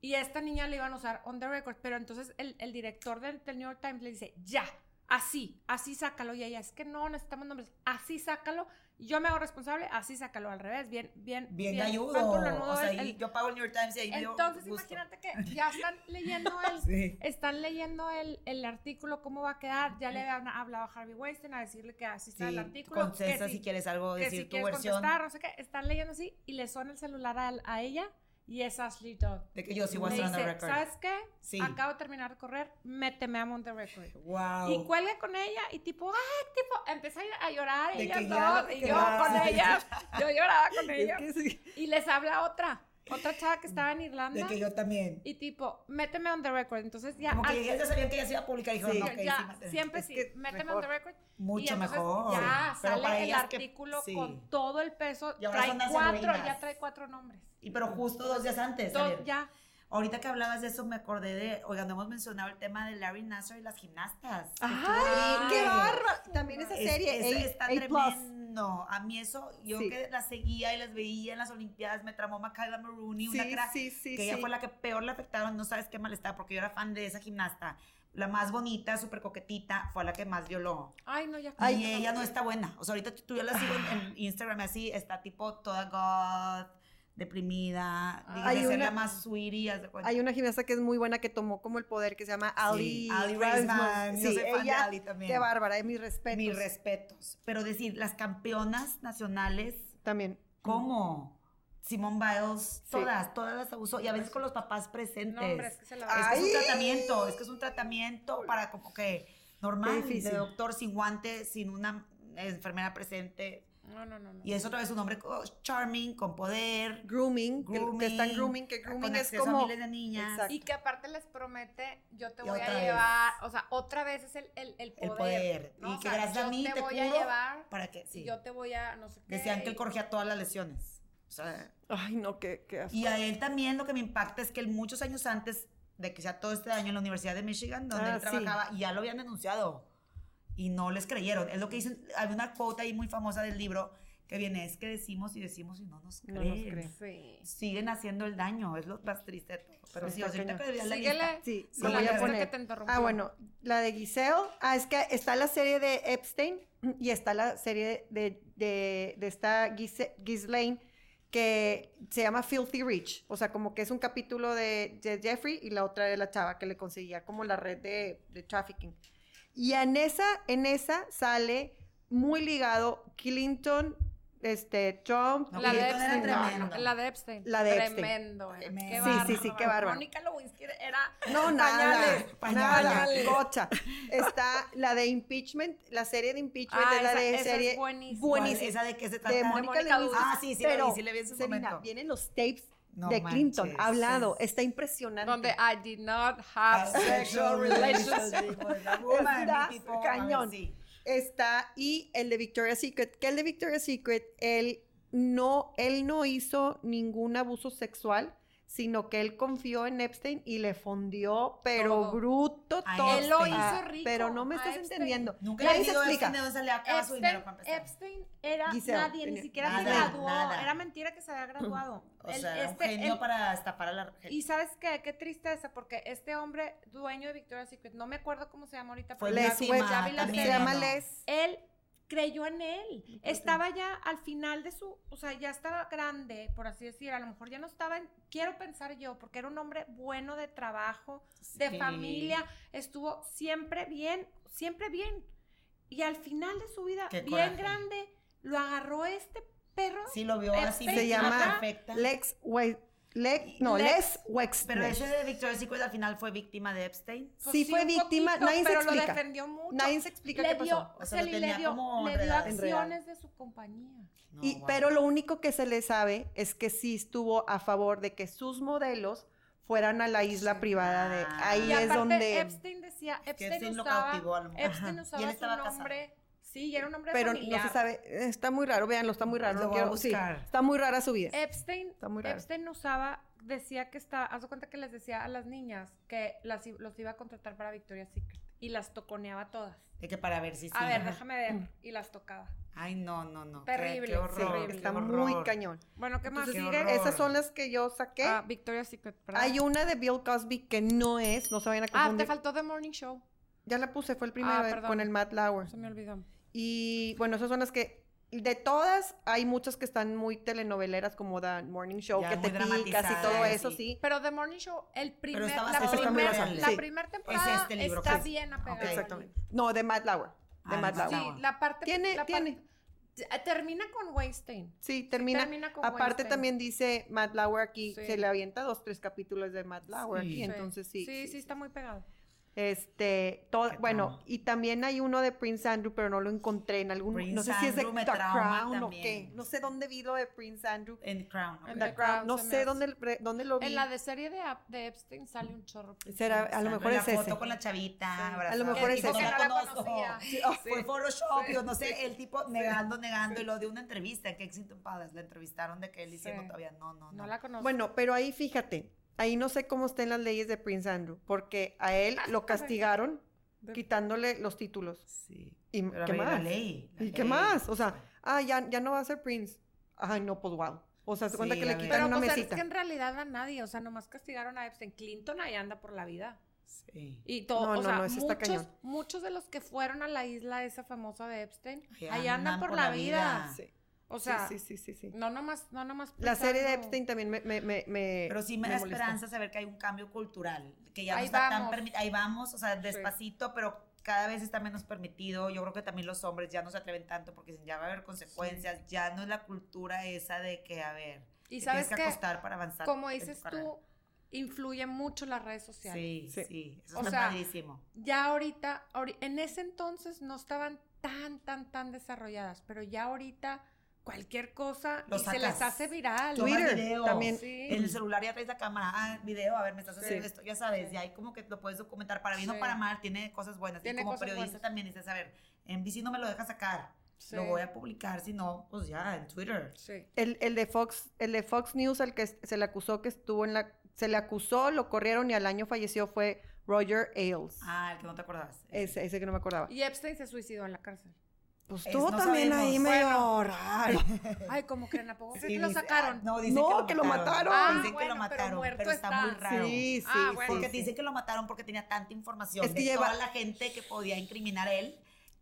A: Y a esta niña le iban a usar on the record, pero entonces el, el director del, del New York Times le dice, ya, así, así sácalo. Y ella, es que no necesitamos nombres, así sácalo. Yo me hago responsable, así sácalo al revés, bien, bien.
C: Bien galludo.
A: pantalonudo
C: O sea,
A: el- el-
C: yo pago el New York Times y ahí me dio
A: Entonces
C: gusto.
A: imagínate que ya están leyendo el,
C: Sí.
A: están leyendo el, el artículo, cómo va a quedar. Ya le han hablado a Harvey Weinstein a decirle que así está el
C: Sí,
A: artículo. que
C: contesta
A: sí-
C: si quieres algo,
A: que
C: decir
A: si
C: tu versión.
A: contestar, no sé qué, están leyendo así y le suena el celular a, a ella y es Ashley Dodd.
C: De que yo sí voy a on the record.
A: ¿sabes qué?
C: Sí.
A: Acabo de terminar de correr, méteme a on the record.
C: Wow.
A: Y cuelga con ella y tipo, ¡ay! Tipo, empieza a llorar
C: De
A: ellas
C: ya,
A: dos y yo con
C: sí.
A: ella, yo lloraba con
B: Es
A: ella.
B: que sí.
A: Y les habla otra. Otra chava que estaba en Irlanda.
C: De que yo también.
A: Y tipo, méteme on the record. Entonces ya.
C: Como que ya sabían que ya se iba a publicar dijeron,
B: Sí.
C: no, ok,
A: ya,
C: sí,
A: siempre sí, méteme on
B: mejor.
A: the record.
C: Mucho
A: y
C: mejor.
A: Ya
C: Pero
A: sale el
C: ellas que-
A: artículo
C: sí.
A: con todo el peso.
C: Y ahora
A: trae cuatro, ya trae cuatro nombres.
C: Y pero justo dos días antes.
A: Todo- ya.
C: Ahorita que hablabas de eso, me acordé de, oigan, no hemos mencionado el tema de Larry Nassar y las gimnastas.
B: ¡Ay, qué barra! También esa
C: Es-
B: serie,
C: esa
B: A-
C: está
B: A+.
C: tremendo. A mí eso, yo
B: Sí.
C: que las seguía y las veía en las Olimpiadas, me tramó Makayla Maroney, una
B: Sí,
C: crack,
B: sí, sí,
C: que ella fue la que peor le afectaron, no sabes qué malestar, porque yo era fan de esa gimnasta. La más bonita, súper coquetita, fue la que más violó.
A: Ay, no, ya.
B: Ay,
C: y ella no está buena. O sea, ahorita tú ya la sigo en, en Instagram así, está tipo toda goth, deprimida, dígame
B: Hay
C: ser
B: una-
C: la más sweetie, de.
B: Hay una gimnasta que es muy buena que tomó como el poder que se llama Ali,
C: Sí, Ali. Yo
B: Sí,
C: soy fan de
B: ella,
C: Ali también.
B: Qué bárbara, eh, mis respetos.
C: Mis respetos. Pero decir, las campeonas nacionales,
B: También.
C: ¿cómo? Simone Biles,
B: Sí.
C: todas, todas las abusó. Y a veces con los papás presentes.
A: No, hombre, es que se la
C: Es que es un tratamiento, es que es un tratamiento para como que normal, de doctor sin guante, sin una enfermera presente.
A: No, no, no. no.
C: Y es otra vez un hombre co- charming, con poder,
B: Grooming, que-
C: grooming,
B: que está en grooming, que
C: con
B: grooming es
C: acceso a
B: como...
C: miles de niñas.
B: Exacto.
A: Y que aparte les promete, yo te
C: Y
A: voy a
C: otra vez.
A: llevar, o sea, otra vez es el, el, el poder.
C: El poder.
A: ¿no?
C: Y
A: O
C: que
A: sea,
C: gracias a mí te
A: voy a llevar,
C: para que, sí.
A: yo te voy a, no sé qué.
C: Decían que él corregía todas las lesiones. O sea,
B: Ay, no, qué, qué asco.
C: Y a él también lo que me impacta es que él muchos años antes de que sea todo este año en la Universidad de Michigan, donde
B: Ah,
C: él
B: sí.
C: trabajaba, y ya lo habían denunciado. Y no les creyeron. Es lo que dicen, hay una quote ahí muy famosa del libro que viene, es que decimos y decimos y no nos
B: No
C: creen.
B: nos creen.
A: Sí.
C: Siguen haciendo el daño, es lo más triste de todo. Pero
B: Sí,
C: sí, la lista.
B: Sí,
C: Sí,
B: voy a poner.
A: que te.
B: Ah, bueno, la de Giselle. Ah, es que está la serie de Epstein y está la serie de, de, de esta Gise- Ghislaine que se llama Filthy Rich. O sea, como que es un capítulo de, de Jeffrey y la otra de la chava que le conseguía como la red de, de trafficking. Y en esa, en esa sale muy ligado Clinton, este, Trump.
C: No,
A: La de Epstein.
C: tremendo.
A: no, la de Epstein.
B: La de Epstein.
A: Tremendo. eh.
C: Tremendo.
A: Qué
C: Sí,
A: bárbaro.
B: sí, sí, qué bárbaro.
A: Mónica Lewinsky era.
B: No, nada,
A: Pañales,
B: nada,
C: pañales.
B: gocha. Está la de impeachment, la serie de impeachment
A: Ah,
B: es la
A: esa-
B: de
A: esa es
B: serie
A: buenísima.
B: buenísima.
C: ¿Esa de qué se trata?
B: de Mónica Lewinsky.
C: Ah, sí, sí la vi,
B: pero,
C: sí la vi en su
B: Selena,
C: momento.
B: vienen los tapes
C: No
B: de Clinton
C: manches.
B: hablado, está impresionante.
A: Donde I did not have sexual relations.
B: Está
C: Tipo,
B: cañón.
C: sí.
B: Está y el de Victoria's Secret, que el de Victoria's Secret él no él no hizo ningún abuso sexual, sino que él confió en Epstein y le fondió, pero
A: Todo.
B: bruto
C: A
B: todo.
A: Él lo hizo rico.
B: Pero no me estás
A: Epstein.
B: entendiendo.
C: Nunca
B: se
C: entendido
B: explica.
C: Epstein de dónde su dinero para empezar.
A: Epstein era
B: Giselle,
A: nadie, ni siquiera se
C: nada,
A: graduó.
C: nada.
A: Era mentira que se había graduado.
C: O
A: El-
C: sea, era
A: este-
C: un genio
A: el-
C: para estafar a la gente.
A: Y sabes qué, qué tristeza, porque este hombre, dueño de Victoria's Secret, no me acuerdo cómo se llama ahorita,
C: Fue
A: pero ya
B: Les West,
A: ya vi la
C: también,
B: se llama. Les.
A: Él creyó en él. Estaba ya al final de su, o sea, ya estaba grande, por así decir, a lo mejor ya no estaba en, quiero pensar yo, porque era un hombre bueno de trabajo, de familia, estuvo siempre bien, siempre bien. Y al final de su vida,
C: Qué
A: bien
C: coraje.
A: grande, lo agarró este perro.
C: Sí, lo vio así.
B: Se llama
C: perfecta.
B: Lex We- Le- no,
A: Lex-
B: Les Wexner.
C: Pero ese de Victoria's Secret al final fue víctima de Epstein.
A: Pues
B: sí fue
A: un
B: víctima,
A: poquito,
B: nadie se
A: pero
B: explica.
A: lo defendió mucho.
B: Nadie se explica
A: le
B: qué
A: dio,
B: pasó.
C: O sea, lo
A: Celi,
C: tenía
A: le dio,
C: como
A: le dio acciones de su compañía.
C: No,
B: Y,
C: wow.
B: Pero lo único que se le sabe es que sí estuvo a favor de que sus modelos fueran a la isla privada de
C: Ah.
B: ahí
A: Y
B: es
A: aparte,
B: donde
A: Epstein decía, Epstein,
C: Epstein
A: usaba,
C: cautivó a lo mejor.
A: Epstein usaba su
C: casado.
A: Sí, y era un hombre
B: pero
A: familiar.
B: no se sabe, está muy raro, véanlo, está muy raro,
C: Lo
B: no quiero- sí,
C: buscar.
B: está muy rara su vida.
A: Epstein,
B: Está muy raro.
A: Epstein usaba, decía que está, haz de cuenta que les decía a las niñas que las, los iba a contratar para Victoria's Secret y las toconeaba todas.
C: De que para ver si sí.
A: A ver, déjame ver. Y las tocaba.
C: Ay, no, no, no.
A: Terrible,
C: Qué, horror.
A: horrible.
B: está
C: qué
B: muy cañón.
A: Bueno, ¿qué más
C: Entonces,
A: sigue?
B: Esas son las que yo saqué.
A: Ah, Victoria's Secret, ¿verdad?
B: Hay una de Bill Cosby que no es, no se vayan a
A: Ah,
B: confundir.
A: te faltó The Morning Show.
B: Ya la puse, fue el primero
A: Ah,
B: eh, con el Matt Lauer.
A: Se me olvidó.
B: Y bueno, esas son las que de todas hay muchas que están muy telenoveleras como The Morning Show,
C: Ya,
B: que
C: muy
B: te picas y todo eso,
C: sí.
B: sí.
A: Pero The Morning Show, el primer, la, primer, la primera temporada
C: este libro,
A: está
C: que es-
A: bien apegada.
B: Exactamente. No, de Matt Lauer. De
C: Ah,
B: Matt Lauer.
A: Sí, la parte...
B: Tiene-
A: la
B: tiene.
A: parte- termina con Weinstein.
B: Sí, termina.
A: termina con
B: Aparte
A: Weinstein.
B: también dice Matt Lauer aquí,
A: Sí.
B: se le avienta dos, tres capítulos de Matt Lauer
C: Sí.
B: aquí,
C: Sí.
B: entonces sí.
A: Sí, sí, está muy pegado.
B: Este, todo, bueno, y también hay uno de Prince Andrew, pero no lo encontré en algún, no
C: Prince
B: sé si es de The
C: trauma
B: Crown o qué, no sé dónde vi lo de Prince Andrew.
C: En Crown. ¿no?
B: The
A: The
B: Crown,
A: Crown
B: no sé dónde, dónde lo vi.
A: En la de serie de, de Epstein sale un chorro.
B: Será- a lo mejor
C: la
B: es
C: foto
B: ese.
C: con la chavita,
A: Sí.
B: A lo mejor
C: Que
B: es ese.
C: que
A: Que
C: no
A: no la
C: conozco.
A: conocía.
C: Sí,
A: Sí.
C: Fue Photoshop, yo no sé, el tipo negando, negando, y lo dio una entrevista en Kensington Palace, la entrevistaron de que él diciendo
A: Sí.
C: todavía no, no, no.
A: No la conozco.
B: Bueno, pero ahí fíjate, ahí no sé cómo estén las leyes de Prince Andrew, porque a él lo castigaron quitándole los títulos.
C: Sí.
B: ¿Y
C: Pero
B: qué más?
C: la ley. la
B: ¿Y qué
C: ley.
B: más? O sea, ah, ya, ya no va a ser Prince. Ay, no, pues wow. O sea, se cuenta
C: Sí,
B: que le quitan
A: Pero
B: una
A: pues,
B: mesita.
A: es que en realidad a nadie, o sea, nomás castigaron a Epstein. Clinton ahí anda por la vida.
C: Sí.
A: Y todo,
B: No,
A: o
B: no,
A: sea,
B: no, ese está
A: muchos,
B: cañón.
A: muchos de los que fueron a la isla esa famosa de Epstein,
C: Ahí
A: ahí andan
C: andan
A: por,
C: por
A: la
C: la
A: vida.
C: vida.
B: Sí,
A: O sea,
B: sí, sí, sí, sí, sí.
A: no nomás, no nomás
B: La serie de Epstein también me... me, me, me-
C: Pero sí me da esperanza saber que hay un cambio cultural, que ya no
A: Ahí
C: está tan permitido, ahí vamos, o sea, despacito, pero cada vez está menos permitido. Yo creo que también los hombres ya no se atreven tanto porque dicen, ya va a haber consecuencias, ya no es la cultura esa de que, a ver,
A: Y
C: te
A: sabes
C: tienes que
A: que,
C: acostar para avanzar.
A: como dices tú, influye mucho las redes sociales.
C: Sí,
B: Sí.
C: sí, eso
A: O
C: está
A: sea,
C: padrísimo.
A: Ya ahorita, ahori- en ese entonces no estaban tan, tan, tan desarrolladas, pero ya ahorita cualquier cosa
C: Lo
A: y se les hace viral.
B: Twitter
C: video.
B: también.
A: Sí.
C: En el celular ya traes la cámara, ah, video, a ver, me estás haciendo
B: Sí.
C: esto, ya sabes,
A: Sí.
C: ya hay como que lo puedes documentar para bien
A: Sí.
C: o para mal, tiene cosas buenas.
A: Tiene
C: y como periodista
A: buenas.
C: también dices, a ver, en bici no me lo deja sacar,
A: Sí.
C: lo voy a publicar, si no, pues ya, en Twitter.
A: Sí.
B: El, el de Fox, el de Fox News, el que se le acusó que estuvo en la, se le acusó, lo corrieron y al año falleció fue Roger Ailes.
C: Ah, el que no te acordabas.
B: Ese, ese que no me acordaba.
A: Y Epstein se suicidó en la cárcel.
B: Pues
C: Es-
B: estuvo
C: no
B: también ahí
C: sabemos.
B: medio
A: Bueno.
B: raro.
A: Ay, como creen, ¿a poco creen
C: Sí,
A: que lo sacaron?
C: ah, no, dicen
B: No, que lo mataron.
A: Ah,
C: dicen que
A: bueno,
C: lo
A: pero
C: mataron, pero, está,
A: está.
C: muy raro.
B: Sí, sí,
A: Ah,
B: sí,
A: bueno.
C: Porque
B: sí.
C: dicen que lo mataron porque tenía tanta información
B: Es que
C: de
B: lleva-
C: toda la gente que podía incriminar a él,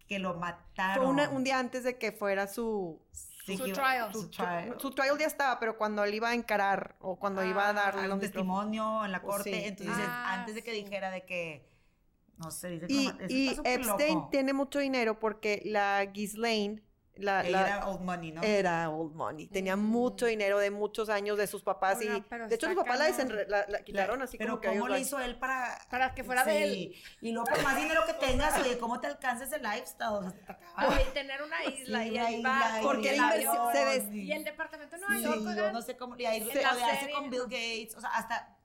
C: que lo mataron.
B: Fue una- un día antes de que fuera su...
A: Su
C: que-
A: trial.
C: Su trial.
B: Su trial ya estaba, pero cuando él iba a encarar o cuando iba a dar
C: Ah,
B: los
C: un testimonio en la
B: Pues
C: corte.
B: sí.
C: Entonces,
A: Ah,
C: antes de que dijera de que, no sé, dice que
B: Y,
C: eso
B: y Epstein
C: loco.
B: tiene mucho dinero porque la Ghislaine, la,
C: era old money, ¿no?
B: era old money, tenía
A: Mm.
B: mucho dinero de muchos años de sus papás y de hecho
A: está
B: su papá la, la, la quitaron así
C: Pero
B: como que
C: ¿cómo le hizo él para...
A: Para que fuera de él.
C: Sí. Y luego, por más dinero que tengas, oye, ¿cómo te alcanza ese lifestyle? O sea,
A: tener una isla
C: Sí,
A: y el barco
C: y
B: Porque
A: y
B: la
A: el
B: inversión
A: avión,
B: se des-
A: y el departamento de
C: Sí,
A: Nueva York,
C: yo no sé cómo... Y ahí
A: En la
C: rodearse con Bill
A: ¿no?
C: Gates, o sea, hasta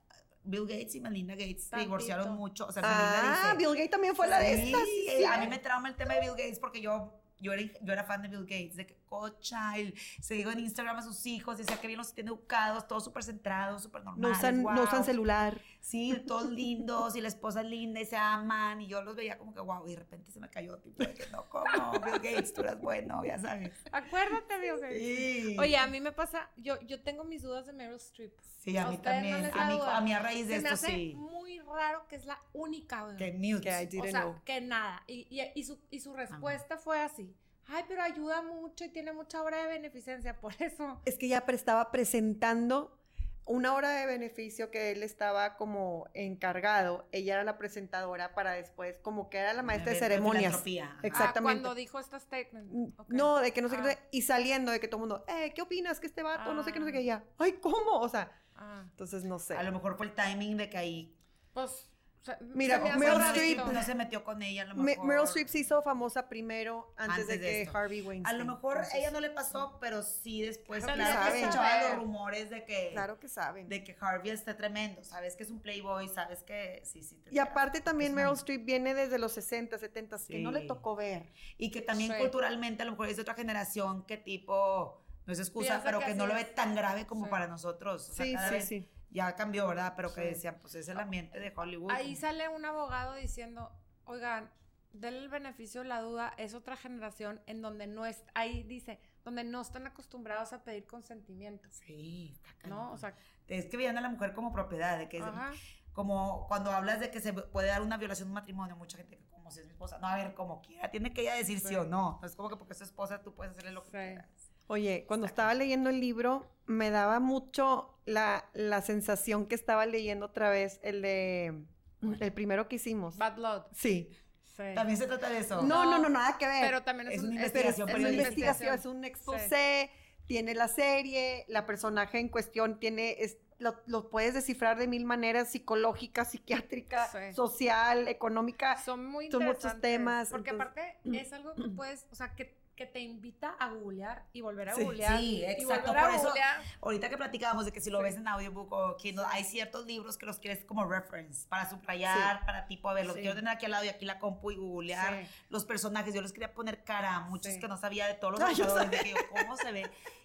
C: Bill Gates y Melinda Gates se divorciaron mucho. O sea,
B: Ah,
C: dice...
B: Bill Gates también fue la de
C: Sí,
B: estas. sí,
C: eh,
B: sí.
C: A mí me trauma el tema de Bill Gates porque yo, yo, era, yo era fan de Bill Gates, de que cocha, él se digo en Instagram a sus hijos, decía que bien los tiene educados, todos súper centrados, súper
B: no
C: normales.
B: usan, no
C: guau.
B: usan celular.
C: Sí, todos lindos y la esposa es linda y se aman y yo los veía como que wow, y de repente se me cayó, tipo, de que no, ¿cómo? Bill Gates, tú eras bueno, ya sabes.
A: Acuérdate, Bill Gates.
C: Sí.
A: Oye, a mí me pasa, yo, yo tengo mis dudas de Meryl Streep.
C: Sí, a mí
A: no
C: también,
A: les
C: a mí, a mí a raíz de
A: Se me
C: esto
A: hace
C: sí.
A: muy raro que es la única.
C: Que mute.
B: Que I
A: O
B: didn't
A: sea,
B: know.
A: que nada. Y, y- y su, y su respuesta fue así. Ay, pero ayuda mucho y tiene mucha obra de beneficencia, por eso.
B: Es que ya estaba presentando una hora de beneficio que él estaba como encargado. Ella era la presentadora para después, como que era la maestra de ceremonias.
C: filantropía. Ajá.
B: Exactamente.
A: Ah, cuando dijo esta statement.
B: Mm. No, de que no sé
A: Ah.
B: qué. Y saliendo de que todo el mundo, eh, ¿qué opinas? Que este vato, no sé qué, no sé
A: Ah.
B: qué. Y ella, ay, ¿cómo? O sea,
A: Ah,
B: entonces no sé.
C: A lo mejor fue el timing de que ahí
A: pues. O sea,
B: Mira,
A: se
B: Meryl. Streep-
C: no se metió con ella, a lo
B: Me-
C: mejor.
B: Meryl Streep se hizo famosa primero antes,
C: Antes
B: de,
C: de
B: que
C: esto.
B: Harvey Weinstein.
C: A lo mejor
B: Entonces,
C: ella no le pasó, pero sí después,
A: Claro
C: claro,
B: que saben.
C: los rumores de que,
B: Claro que saben.
C: de que Harvey está tremendo. Sabes que es un playboy, sabes que sí, sí. te
B: Y aparte también Meryl Streep viene desde los 60, 70, que no le
C: Sí.
B: tocó ver.
C: Y que también
A: Sí.
C: culturalmente a lo mejor es de otra generación que tipo, no es excusa,
A: Piensa
C: pero
A: que
C: no lo ve tan grave como
A: Sí.
C: para nosotros. O sea,
B: Sí, sí,
C: vez
B: sí.
C: Ya cambió, ¿verdad? Pero que
B: Sí.
C: decían, pues es el ambiente de Hollywood.
A: Ahí sale un abogado diciendo, oigan, denle el beneficio de la duda, es otra generación en donde no es, ahí dice, donde no están acostumbrados a pedir consentimiento,
C: Sí, está
A: ¿no? O sea,
C: es que veían a la mujer como propiedad, de que es- como cuando hablas de que se puede dar una violación de un matrimonio, mucha gente que como si es mi esposa, no, a ver, como quiera, tiene que ella decir sí,
A: Sí.
C: o no. No es como que porque es su esposa tú puedes hacerle lo que
A: Sí.
C: quieras.
B: Oye, cuando estaba leyendo el libro, me daba mucho la, la sensación que estaba leyendo otra vez el de el primero que hicimos.
A: Bad Blood.
B: Sí.
A: Sí.
C: También se trata de eso.
B: No, no,
A: No,
B: nada que ver.
A: Pero también es,
C: Es
A: un,
C: una
A: es-
B: es,
C: investigación
B: es
C: periodística.
B: una investigación, es un exposé, tiene la serie, la personaje en cuestión tiene, es- lo, lo puedes descifrar de mil maneras, psicológica, psiquiátrica,
A: Sí.
B: social, económica.
A: Son muy
B: Son muchos temas,
A: Porque
B: entonces-
A: aparte es algo que puedes, o sea, que, que te invita a googlear y volver a
B: Sí.
A: googlear.
C: Sí, exacto, por eso-. Ahorita que platicábamos de que si lo ves en audiobook o Kindle, hay ciertos libros que los quieres como reference, para subrayar, para tipo, a ver, lo
A: Sí.
C: quiero tener aquí al lado y aquí la compu y googlear.
A: Sí.
C: Los personajes, yo les quería poner cara a muchos
A: Sí.
C: que no sabía de todos los
B: Ay, yo
C: luchadores, de que yo, cómo se ve.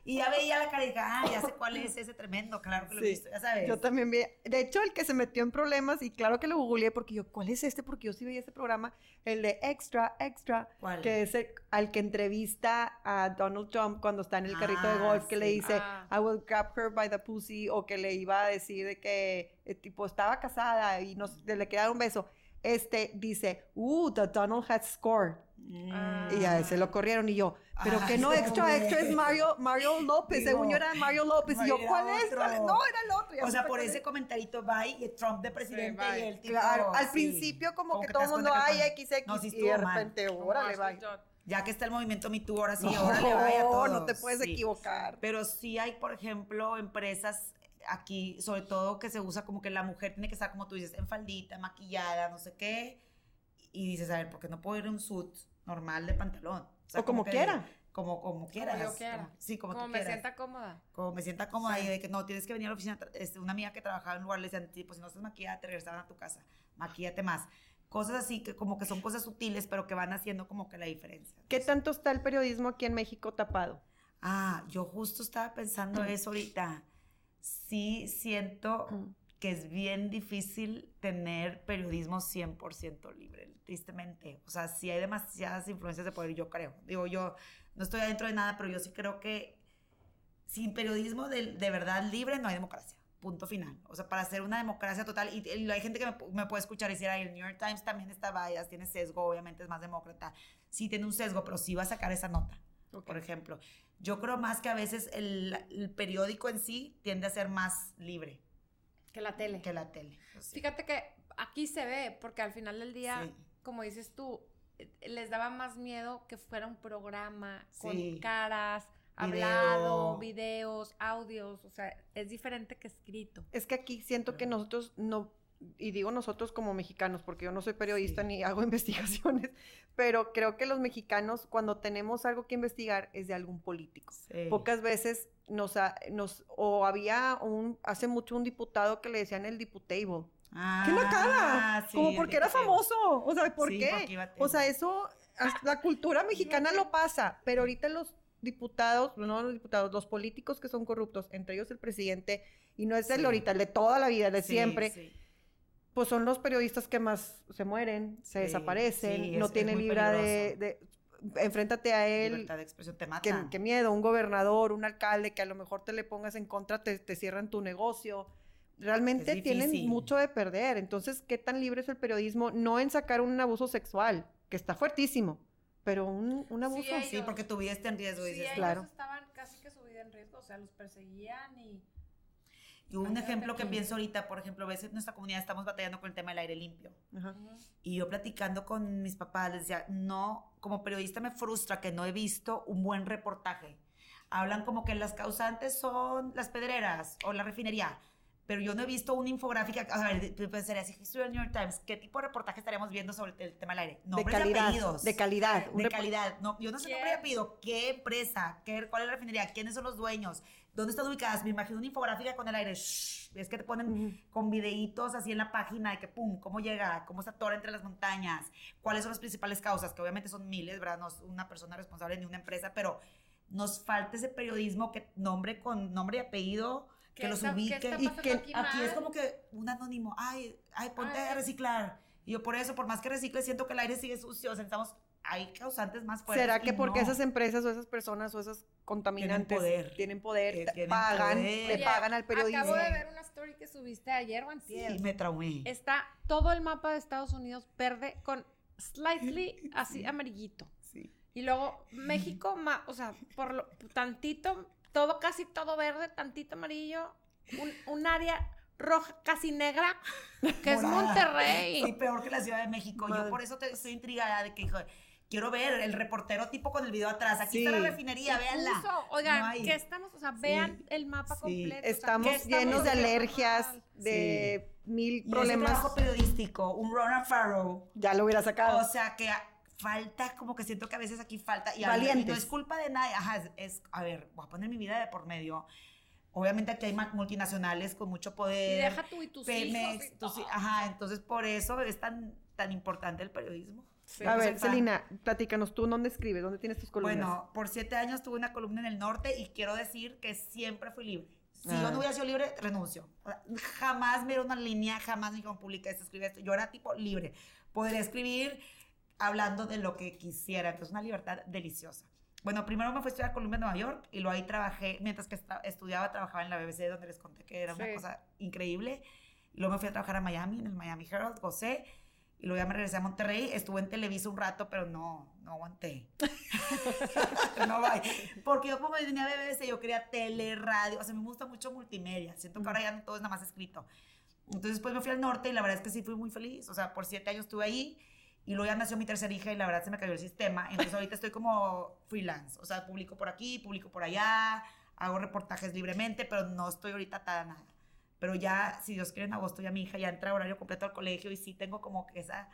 C: Y ya veía la cara y dije, ah, ya sé cuál es ese tremendo, claro que lo he
B: Sí.
C: visto, ya sabes.
B: Yo también vi, de hecho, el que se metió en problemas, y claro que lo googleé porque yo, ¿cuál es este? Porque yo sí veía ese programa, el de Extra, Extra,
C: ¿Cuál?
B: que es el- al que entrevista a Donald Trump cuando está en el carrito de
C: Ah,
B: golf, que le
C: sí.
B: dice,
A: Ah.
B: I will grab her by the pussy, o que le iba a decir de que, eh, tipo, estaba casada y no, sé, le quería dar un beso. Este dice, uh, the Donald has scored.
C: Mm.
B: Y a ese lo corrieron y yo, pero que no
C: se
B: extra, extra es Mario, Mario López,
C: Digo,
B: según yo era Mario López. Y yo, ¿cuál es?
C: otro.
B: ¿Cuál es? No, era el otro.
C: O sea, por ese
B: es.
C: comentarito, bye, y Trump de presidente
A: bye.
C: y el tipo.
B: Claro, al
C: sí,
B: principio como, que
C: te
B: todo el mundo,
C: que
B: ay, XX,
C: No, sí
B: y de repente,
A: Como
B: órale, bye.
C: Ya que está el movimiento Me Too, ahora sí,
B: No,
C: órale, vaya a todos.
B: no te puedes
C: Sí.
B: equivocar.
C: Pero sí hay, por ejemplo, empresas aquí, sobre todo que se usa como que la mujer tiene que estar, como tú dices, en faldita, maquillada, no sé qué. Y dices, a ver, ¿por qué no puedo ir en un suit normal de pantalón?
B: O como quiera.
C: Como, como quieras.
A: yo quiera.
C: Sí, como,
A: Como
C: tú
A: me
C: quieras.
A: sienta cómoda.
C: Como me sienta cómoda y de que no, tienes que venir a la oficina. este, una amiga que trabajaba en un lugar le decían, tipo, si no estás maquillada, te regresaban a tu casa. Maquíllate más. Cosas así que como que son cosas sutiles, pero que van haciendo como que la diferencia.
B: ¿Qué tanto está el periodismo aquí en México tapado?
C: Ah, yo justo estaba pensando eso ahorita. Sí siento que es bien difícil tener periodismo 100% libre, tristemente. O sea, sí hay demasiadas influencias de poder, yo creo. Digo, yo no estoy adentro de nada, pero yo sí creo que sin periodismo de, de verdad libre no hay democracia. Punto final. O sea, para hacer una democracia total, y, y hay gente que me, pu- me puede escuchar y decir, ay, el New York Times también está bias, tiene sesgo, obviamente es más demócrata. Sí tiene un sesgo, pero sí va a sacar esa nota por ejemplo. Yo creo más que a veces el, el periódico en sí tiende a ser más libre
A: Que la tele.
C: que la tele.
A: Fíjate que aquí se ve, porque al final del día,
C: Sí.
A: como dices tú, eh, les daba más miedo que fuera un programa
C: Sí.
A: con caras,
C: Video.
A: hablado, videos, audios, o sea, es diferente que escrito.
B: Es que aquí siento que nosotros no, y digo nosotros como mexicanos, porque yo no soy periodista
C: Sí.
B: ni hago investigaciones, pero creo que los mexicanos cuando tenemos algo que investigar es de algún político.
C: Sí.
B: Pocas veces nos, ha- nos o había un, hace mucho un diputado que le decían el diputable. ¿Qué la cara?
C: Ah, sí,
B: Como porque era famoso. O sea, ¿por
C: Sí,
B: qué? O sea, eso, hasta la cultura mexicana lo pasa, pero ahorita los diputados, no los diputados, los políticos que son corruptos, entre ellos el presidente, y no es el
C: Sí.
B: ahorita, el de toda la vida, el de
C: Sí,
B: siempre,
C: sí.
B: pues son los periodistas que más se mueren, se desaparecen, no
C: es- es
B: tienen
C: muy
B: libra de, de- Enfréntate a él,
C: Libertad de expresión te mata.
B: qué miedo, un gobernador, un alcalde que a lo mejor te le pongas en contra, te, te cierran tu negocio. Realmente
C: Es
B: tienen mucho de perder. Entonces, ¿qué tan libre es el periodismo? No en sacar un abuso sexual, que está fuertísimo, pero un, un abuso.
A: hay-
C: Sí, porque tu vida está en riesgo.
A: Sí,
C: dices,
A: ellos
B: claro.
A: estaban casi que su vida en riesgo, o sea, los perseguían y...
C: Y un ejemplo que pienso ahorita, por ejemplo, a veces en nuestra comunidad estamos batallando con el tema del aire limpio.
B: Ajá.
C: Y yo platicando con mis papás, les decía, no, como periodista me frustra que no he visto un buen reportaje. Hablan como que las causantes son las pedreras o la refinería, pero yo no he visto una infográfica. A ver, pensaría, si estuviera el New York Times, ¿qué tipo de reportaje estaríamos viendo sobre el tema del aire?
B: De
C: Nombres y
B: calidad.
C: apellidos.
B: De calidad. un
C: De calidad. No, yo no sé nombre y apellido. ¿Qué empresa? ¿Qué, ¿Cuál es la refinería? ¿Quiénes son los dueños? ¿Dónde están ubicadas? Me imagino una infográfica con el aire. Shh, es que te ponen
B: Ujú.
C: con videitos así en la página de que, pum, cómo llega, cómo se atora entre las montañas, cuáles son las principales causas, que obviamente son miles, ¿verdad? No es una persona responsable ni una empresa, pero nos falta ese periodismo que nombre con nombre y apellido, que
A: ¿Qué
C: los
A: está- qué
C: ubique.
A: está
B: y que
A: aquí
C: Aquí es como que un anónimo, ay, ay, ponte
A: Ay.
C: a reciclar. Y yo por eso, por más que recicle, siento que el aire sigue sucio. O sea, estamos, hay causantes más fuertes.
B: ¿Será que porque
C: no.
B: esas empresas o esas personas o esos contaminantes
C: poder.
B: tienen poder,
C: Eh, tienen
B: pagan,
C: poder.
B: le pagan al periodismo?
A: Acabo de ver una story que subiste ayer o antier.
C: Sí, me traumé.
A: Está todo el mapa de Estados Unidos verde con slightly así amarillito.
C: Sí.
A: Y luego México, ma- o sea, por lo, tantito, todo, casi todo verde, tantito amarillo, un, un área roja, casi negra, que es. Monterrey.
C: Sí, peor que la Ciudad de México.
B: Madre.
C: Yo por eso te, estoy intrigada de que, hijo, quiero ver el reportero tipo con el video atrás. Aquí está la refinería, véanla.
A: Oigan,
C: No.
A: ¿qué estamos? O sea, vean el mapa completo. o sea,
B: Estamos
A: ¿qué
B: llenos de alergias,
A: mal?
B: de mil
C: Y ese
B: problemas.
C: trabajo periodístico, un Ronan Farrow.
B: Ya lo hubiera sacado.
C: O sea, que falta, como que siento que a veces aquí falta. Y, a- y
B: Valientes.
C: no es culpa de nadie. Ajá, es, es- a ver, voy a poner mi vida de por medio. Obviamente aquí hay multinacionales con mucho
A: Y
C: poder.
A: deja tú y tus
C: Pemex,
A: hijos. y
C: tus ajá, entonces por eso es tan, tan importante el periodismo.
A: Sí.
B: a ver. Celina, platícanos tú, ¿dónde escribes? ¿Dónde tienes tus columnas?
C: Bueno, por siete años tuve una columna en el norte y quiero decir que siempre fui libre. Si
B: Ah.
C: yo no hubiera sido libre, renuncio. O sea, Jamás me dieron una línea, jamás me dijeron publica esto, escribe esto. Yo era tipo libre. Podría escribir hablando de lo que quisiera. Entonces, una libertad deliciosa. Bueno, primero me fui a estudiar a Columbia, Nueva York, y luego ahí trabajé, mientras que estudiaba, trabajaba en la BBC, donde les conté que era una
A: Sí.
C: cosa increíble. Luego me fui a trabajar a Miami, en el Miami Herald, gocé. Y luego ya me regresé a Monterrey. Estuve en Televisa un rato, pero no, no aguanté. no, bye. Porque yo como venía a BBC, yo quería tele, radio. O sea, me gusta mucho multimedia. Siento que ahora ya no todo es nada más escrito. Entonces después me fui al norte y la verdad es que sí fui muy feliz. O sea, por siete años estuve ahí. Y luego ya nació mi tercera hija y la verdad se me cayó el sistema. Entonces ahorita estoy como freelance. O sea, publico por aquí, publico por allá, hago reportajes libremente, pero no estoy ahorita atada a nada. Pero ya, si Dios quiere, en agosto ya mi hija ya entra a horario completo al colegio y sí tengo como que esa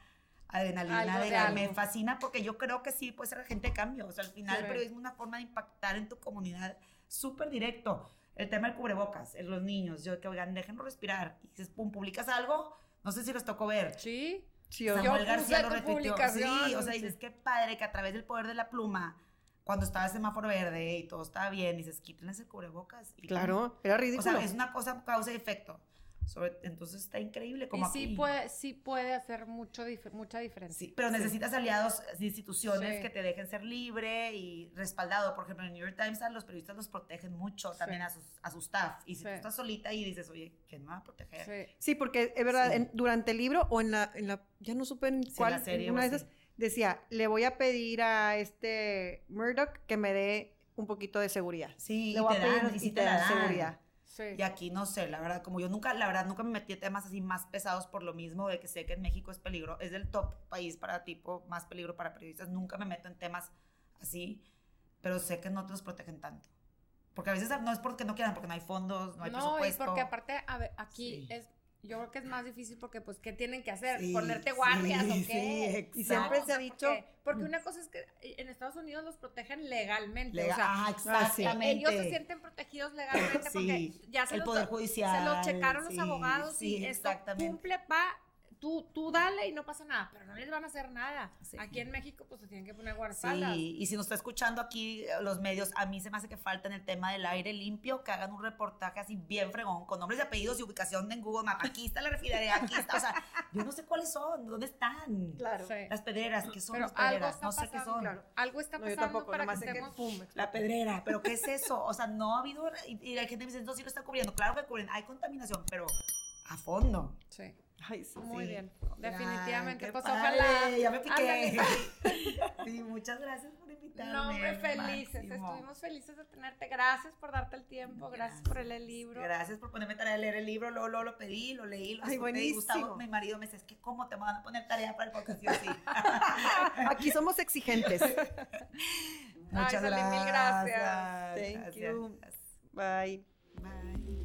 C: adrenalina de, la- me fascina porque yo creo que sí puede ser agente de cambio. O sea, al final
A: Sí.
C: el periodismo es una forma de impactar en tu comunidad súper directo. El tema del cubrebocas, en los niños, yo que oigan, déjenlo respirar. Y dices, pum, publicas algo, no sé si les tocó ver.
A: Sí.
B: O-
C: Samuel
A: Yo
C: García lo
A: publicación,
C: Sí, o sea, dices, qué padre que a través del poder de la pluma, cuando estaba el semáforo verde y todo estaba bien, dices, quítenles el cubrebocas. Y
B: Claro, era
C: O
B: ridículo.
C: sea, es una cosa causa y efecto. Sobre- entonces está increíble como
A: Y sí
C: aquí.
A: puede, sí puede hacer mucho, dif- mucha diferencia.
C: Sí, pero necesitas aliados, instituciones
A: Sí.
C: que te dejen ser libre y respaldado. Por ejemplo, en el New York Times a los periodistas los protegen mucho también
A: Sí.
C: a, sus, a su staff. Y si
A: Sí.
C: tú estás solita y dices, oye, ¿quién me va a proteger?
A: Sí.
B: Sí, porque es verdad,
C: Sí.
B: en- durante el libro o en la, en la ya no supe en
C: Sí, en
B: cuál,
C: la serie
B: en una de esas, decía, le voy a pedir a este Murdoch que me dé un poquito de seguridad.
C: Sí,
B: le
C: y
B: voy
C: te
B: a pedir
C: dan, y
B: y
C: sí
B: te
C: te
B: dan. seguridad.
A: Sí.
C: Y aquí no sé, la verdad, como yo nunca, la verdad, nunca me metí en temas así más pesados por lo mismo de que sé que en México es peligro, es del top país para tipo, más peligro para periodistas, nunca me meto en temas así, pero sé que no te los protegen tanto. Porque a veces no es porque no quieran, porque no hay fondos, no hay
A: No, y
C: presupuesto.
A: porque aparte, a ver, aquí
C: Sí.
A: es, yo creo que es más difícil porque, pues, ¿qué tienen que hacer?
C: Sí,
A: ¿Ponerte guardias
C: sí,
A: o
C: sí,
A: qué?
B: Y siempre
A: No,
B: se ha dicho-
A: Porque, porque una cosa es que en Estados Unidos los protegen legalmente.
C: Lega-
A: o sea,
B: ah, sí.
C: exactamente.
A: ellos se sienten protegidos legalmente porque
C: Sí,
A: ya se
C: el
A: los,
C: Poder Judicial.
A: se los checaron los
C: sí,
A: abogados
C: sí,
A: y esto
C: exactamente.
A: cumple, pa, tú, tú dale y no pasa nada, pero no les van a hacer nada.
C: Sí.
A: Aquí en México, pues se tienen que poner guardaespaldas.
C: Sí, y si nos está escuchando aquí eh, los medios, a mí se me hace que falta en el tema del aire limpio, que hagan un reportaje así bien fregón, con nombres y apellidos y ubicación en Google Maps. Aquí está la refinería, aquí está, o sea, yo no sé cuáles son, ¿dónde están?
B: Claro.
A: Sí.
C: Las pedreras, ¿qué son
A: Pero
C: las
A: algo
C: pedreras?
A: está
C: No sé qué
A: pasando,
C: son.
A: claro. Algo está
B: No, yo
A: pasando
B: tampoco,
A: para que
B: que
A: estemos...
B: pum,
C: La pedrera, pero ¿qué es eso? O sea, no ha habido, y, y la gente me dice, no, sí lo está cubriendo. Claro que cubren, hay contaminación, pero a fondo.
A: Sí.
B: Ay, sí.
A: Muy bien,
C: Ay,
A: definitivamente. pues
C: padre,
A: ojalá.
C: Ya me piqué. Sí, muchas gracias por invitarme.
A: No, hombre, felices.
C: máximo.
A: Estuvimos felices de tenerte. Gracias por darte el tiempo. Gracias, por el, el libro.
C: Gracias por ponerme tarea de leer el libro. Luego, luego lo pedí, lo leí, lo
B: Ay, buenísimo.
C: Gustavo, mi marido, me dice, es que ¿cómo te van a poner tarea para el podcast? Y yo, sí.
B: Aquí somos exigentes.
C: Muchas
A: Salín, mil gracias.
B: Thank
C: Gracias.
B: you. Bye.
C: Bye.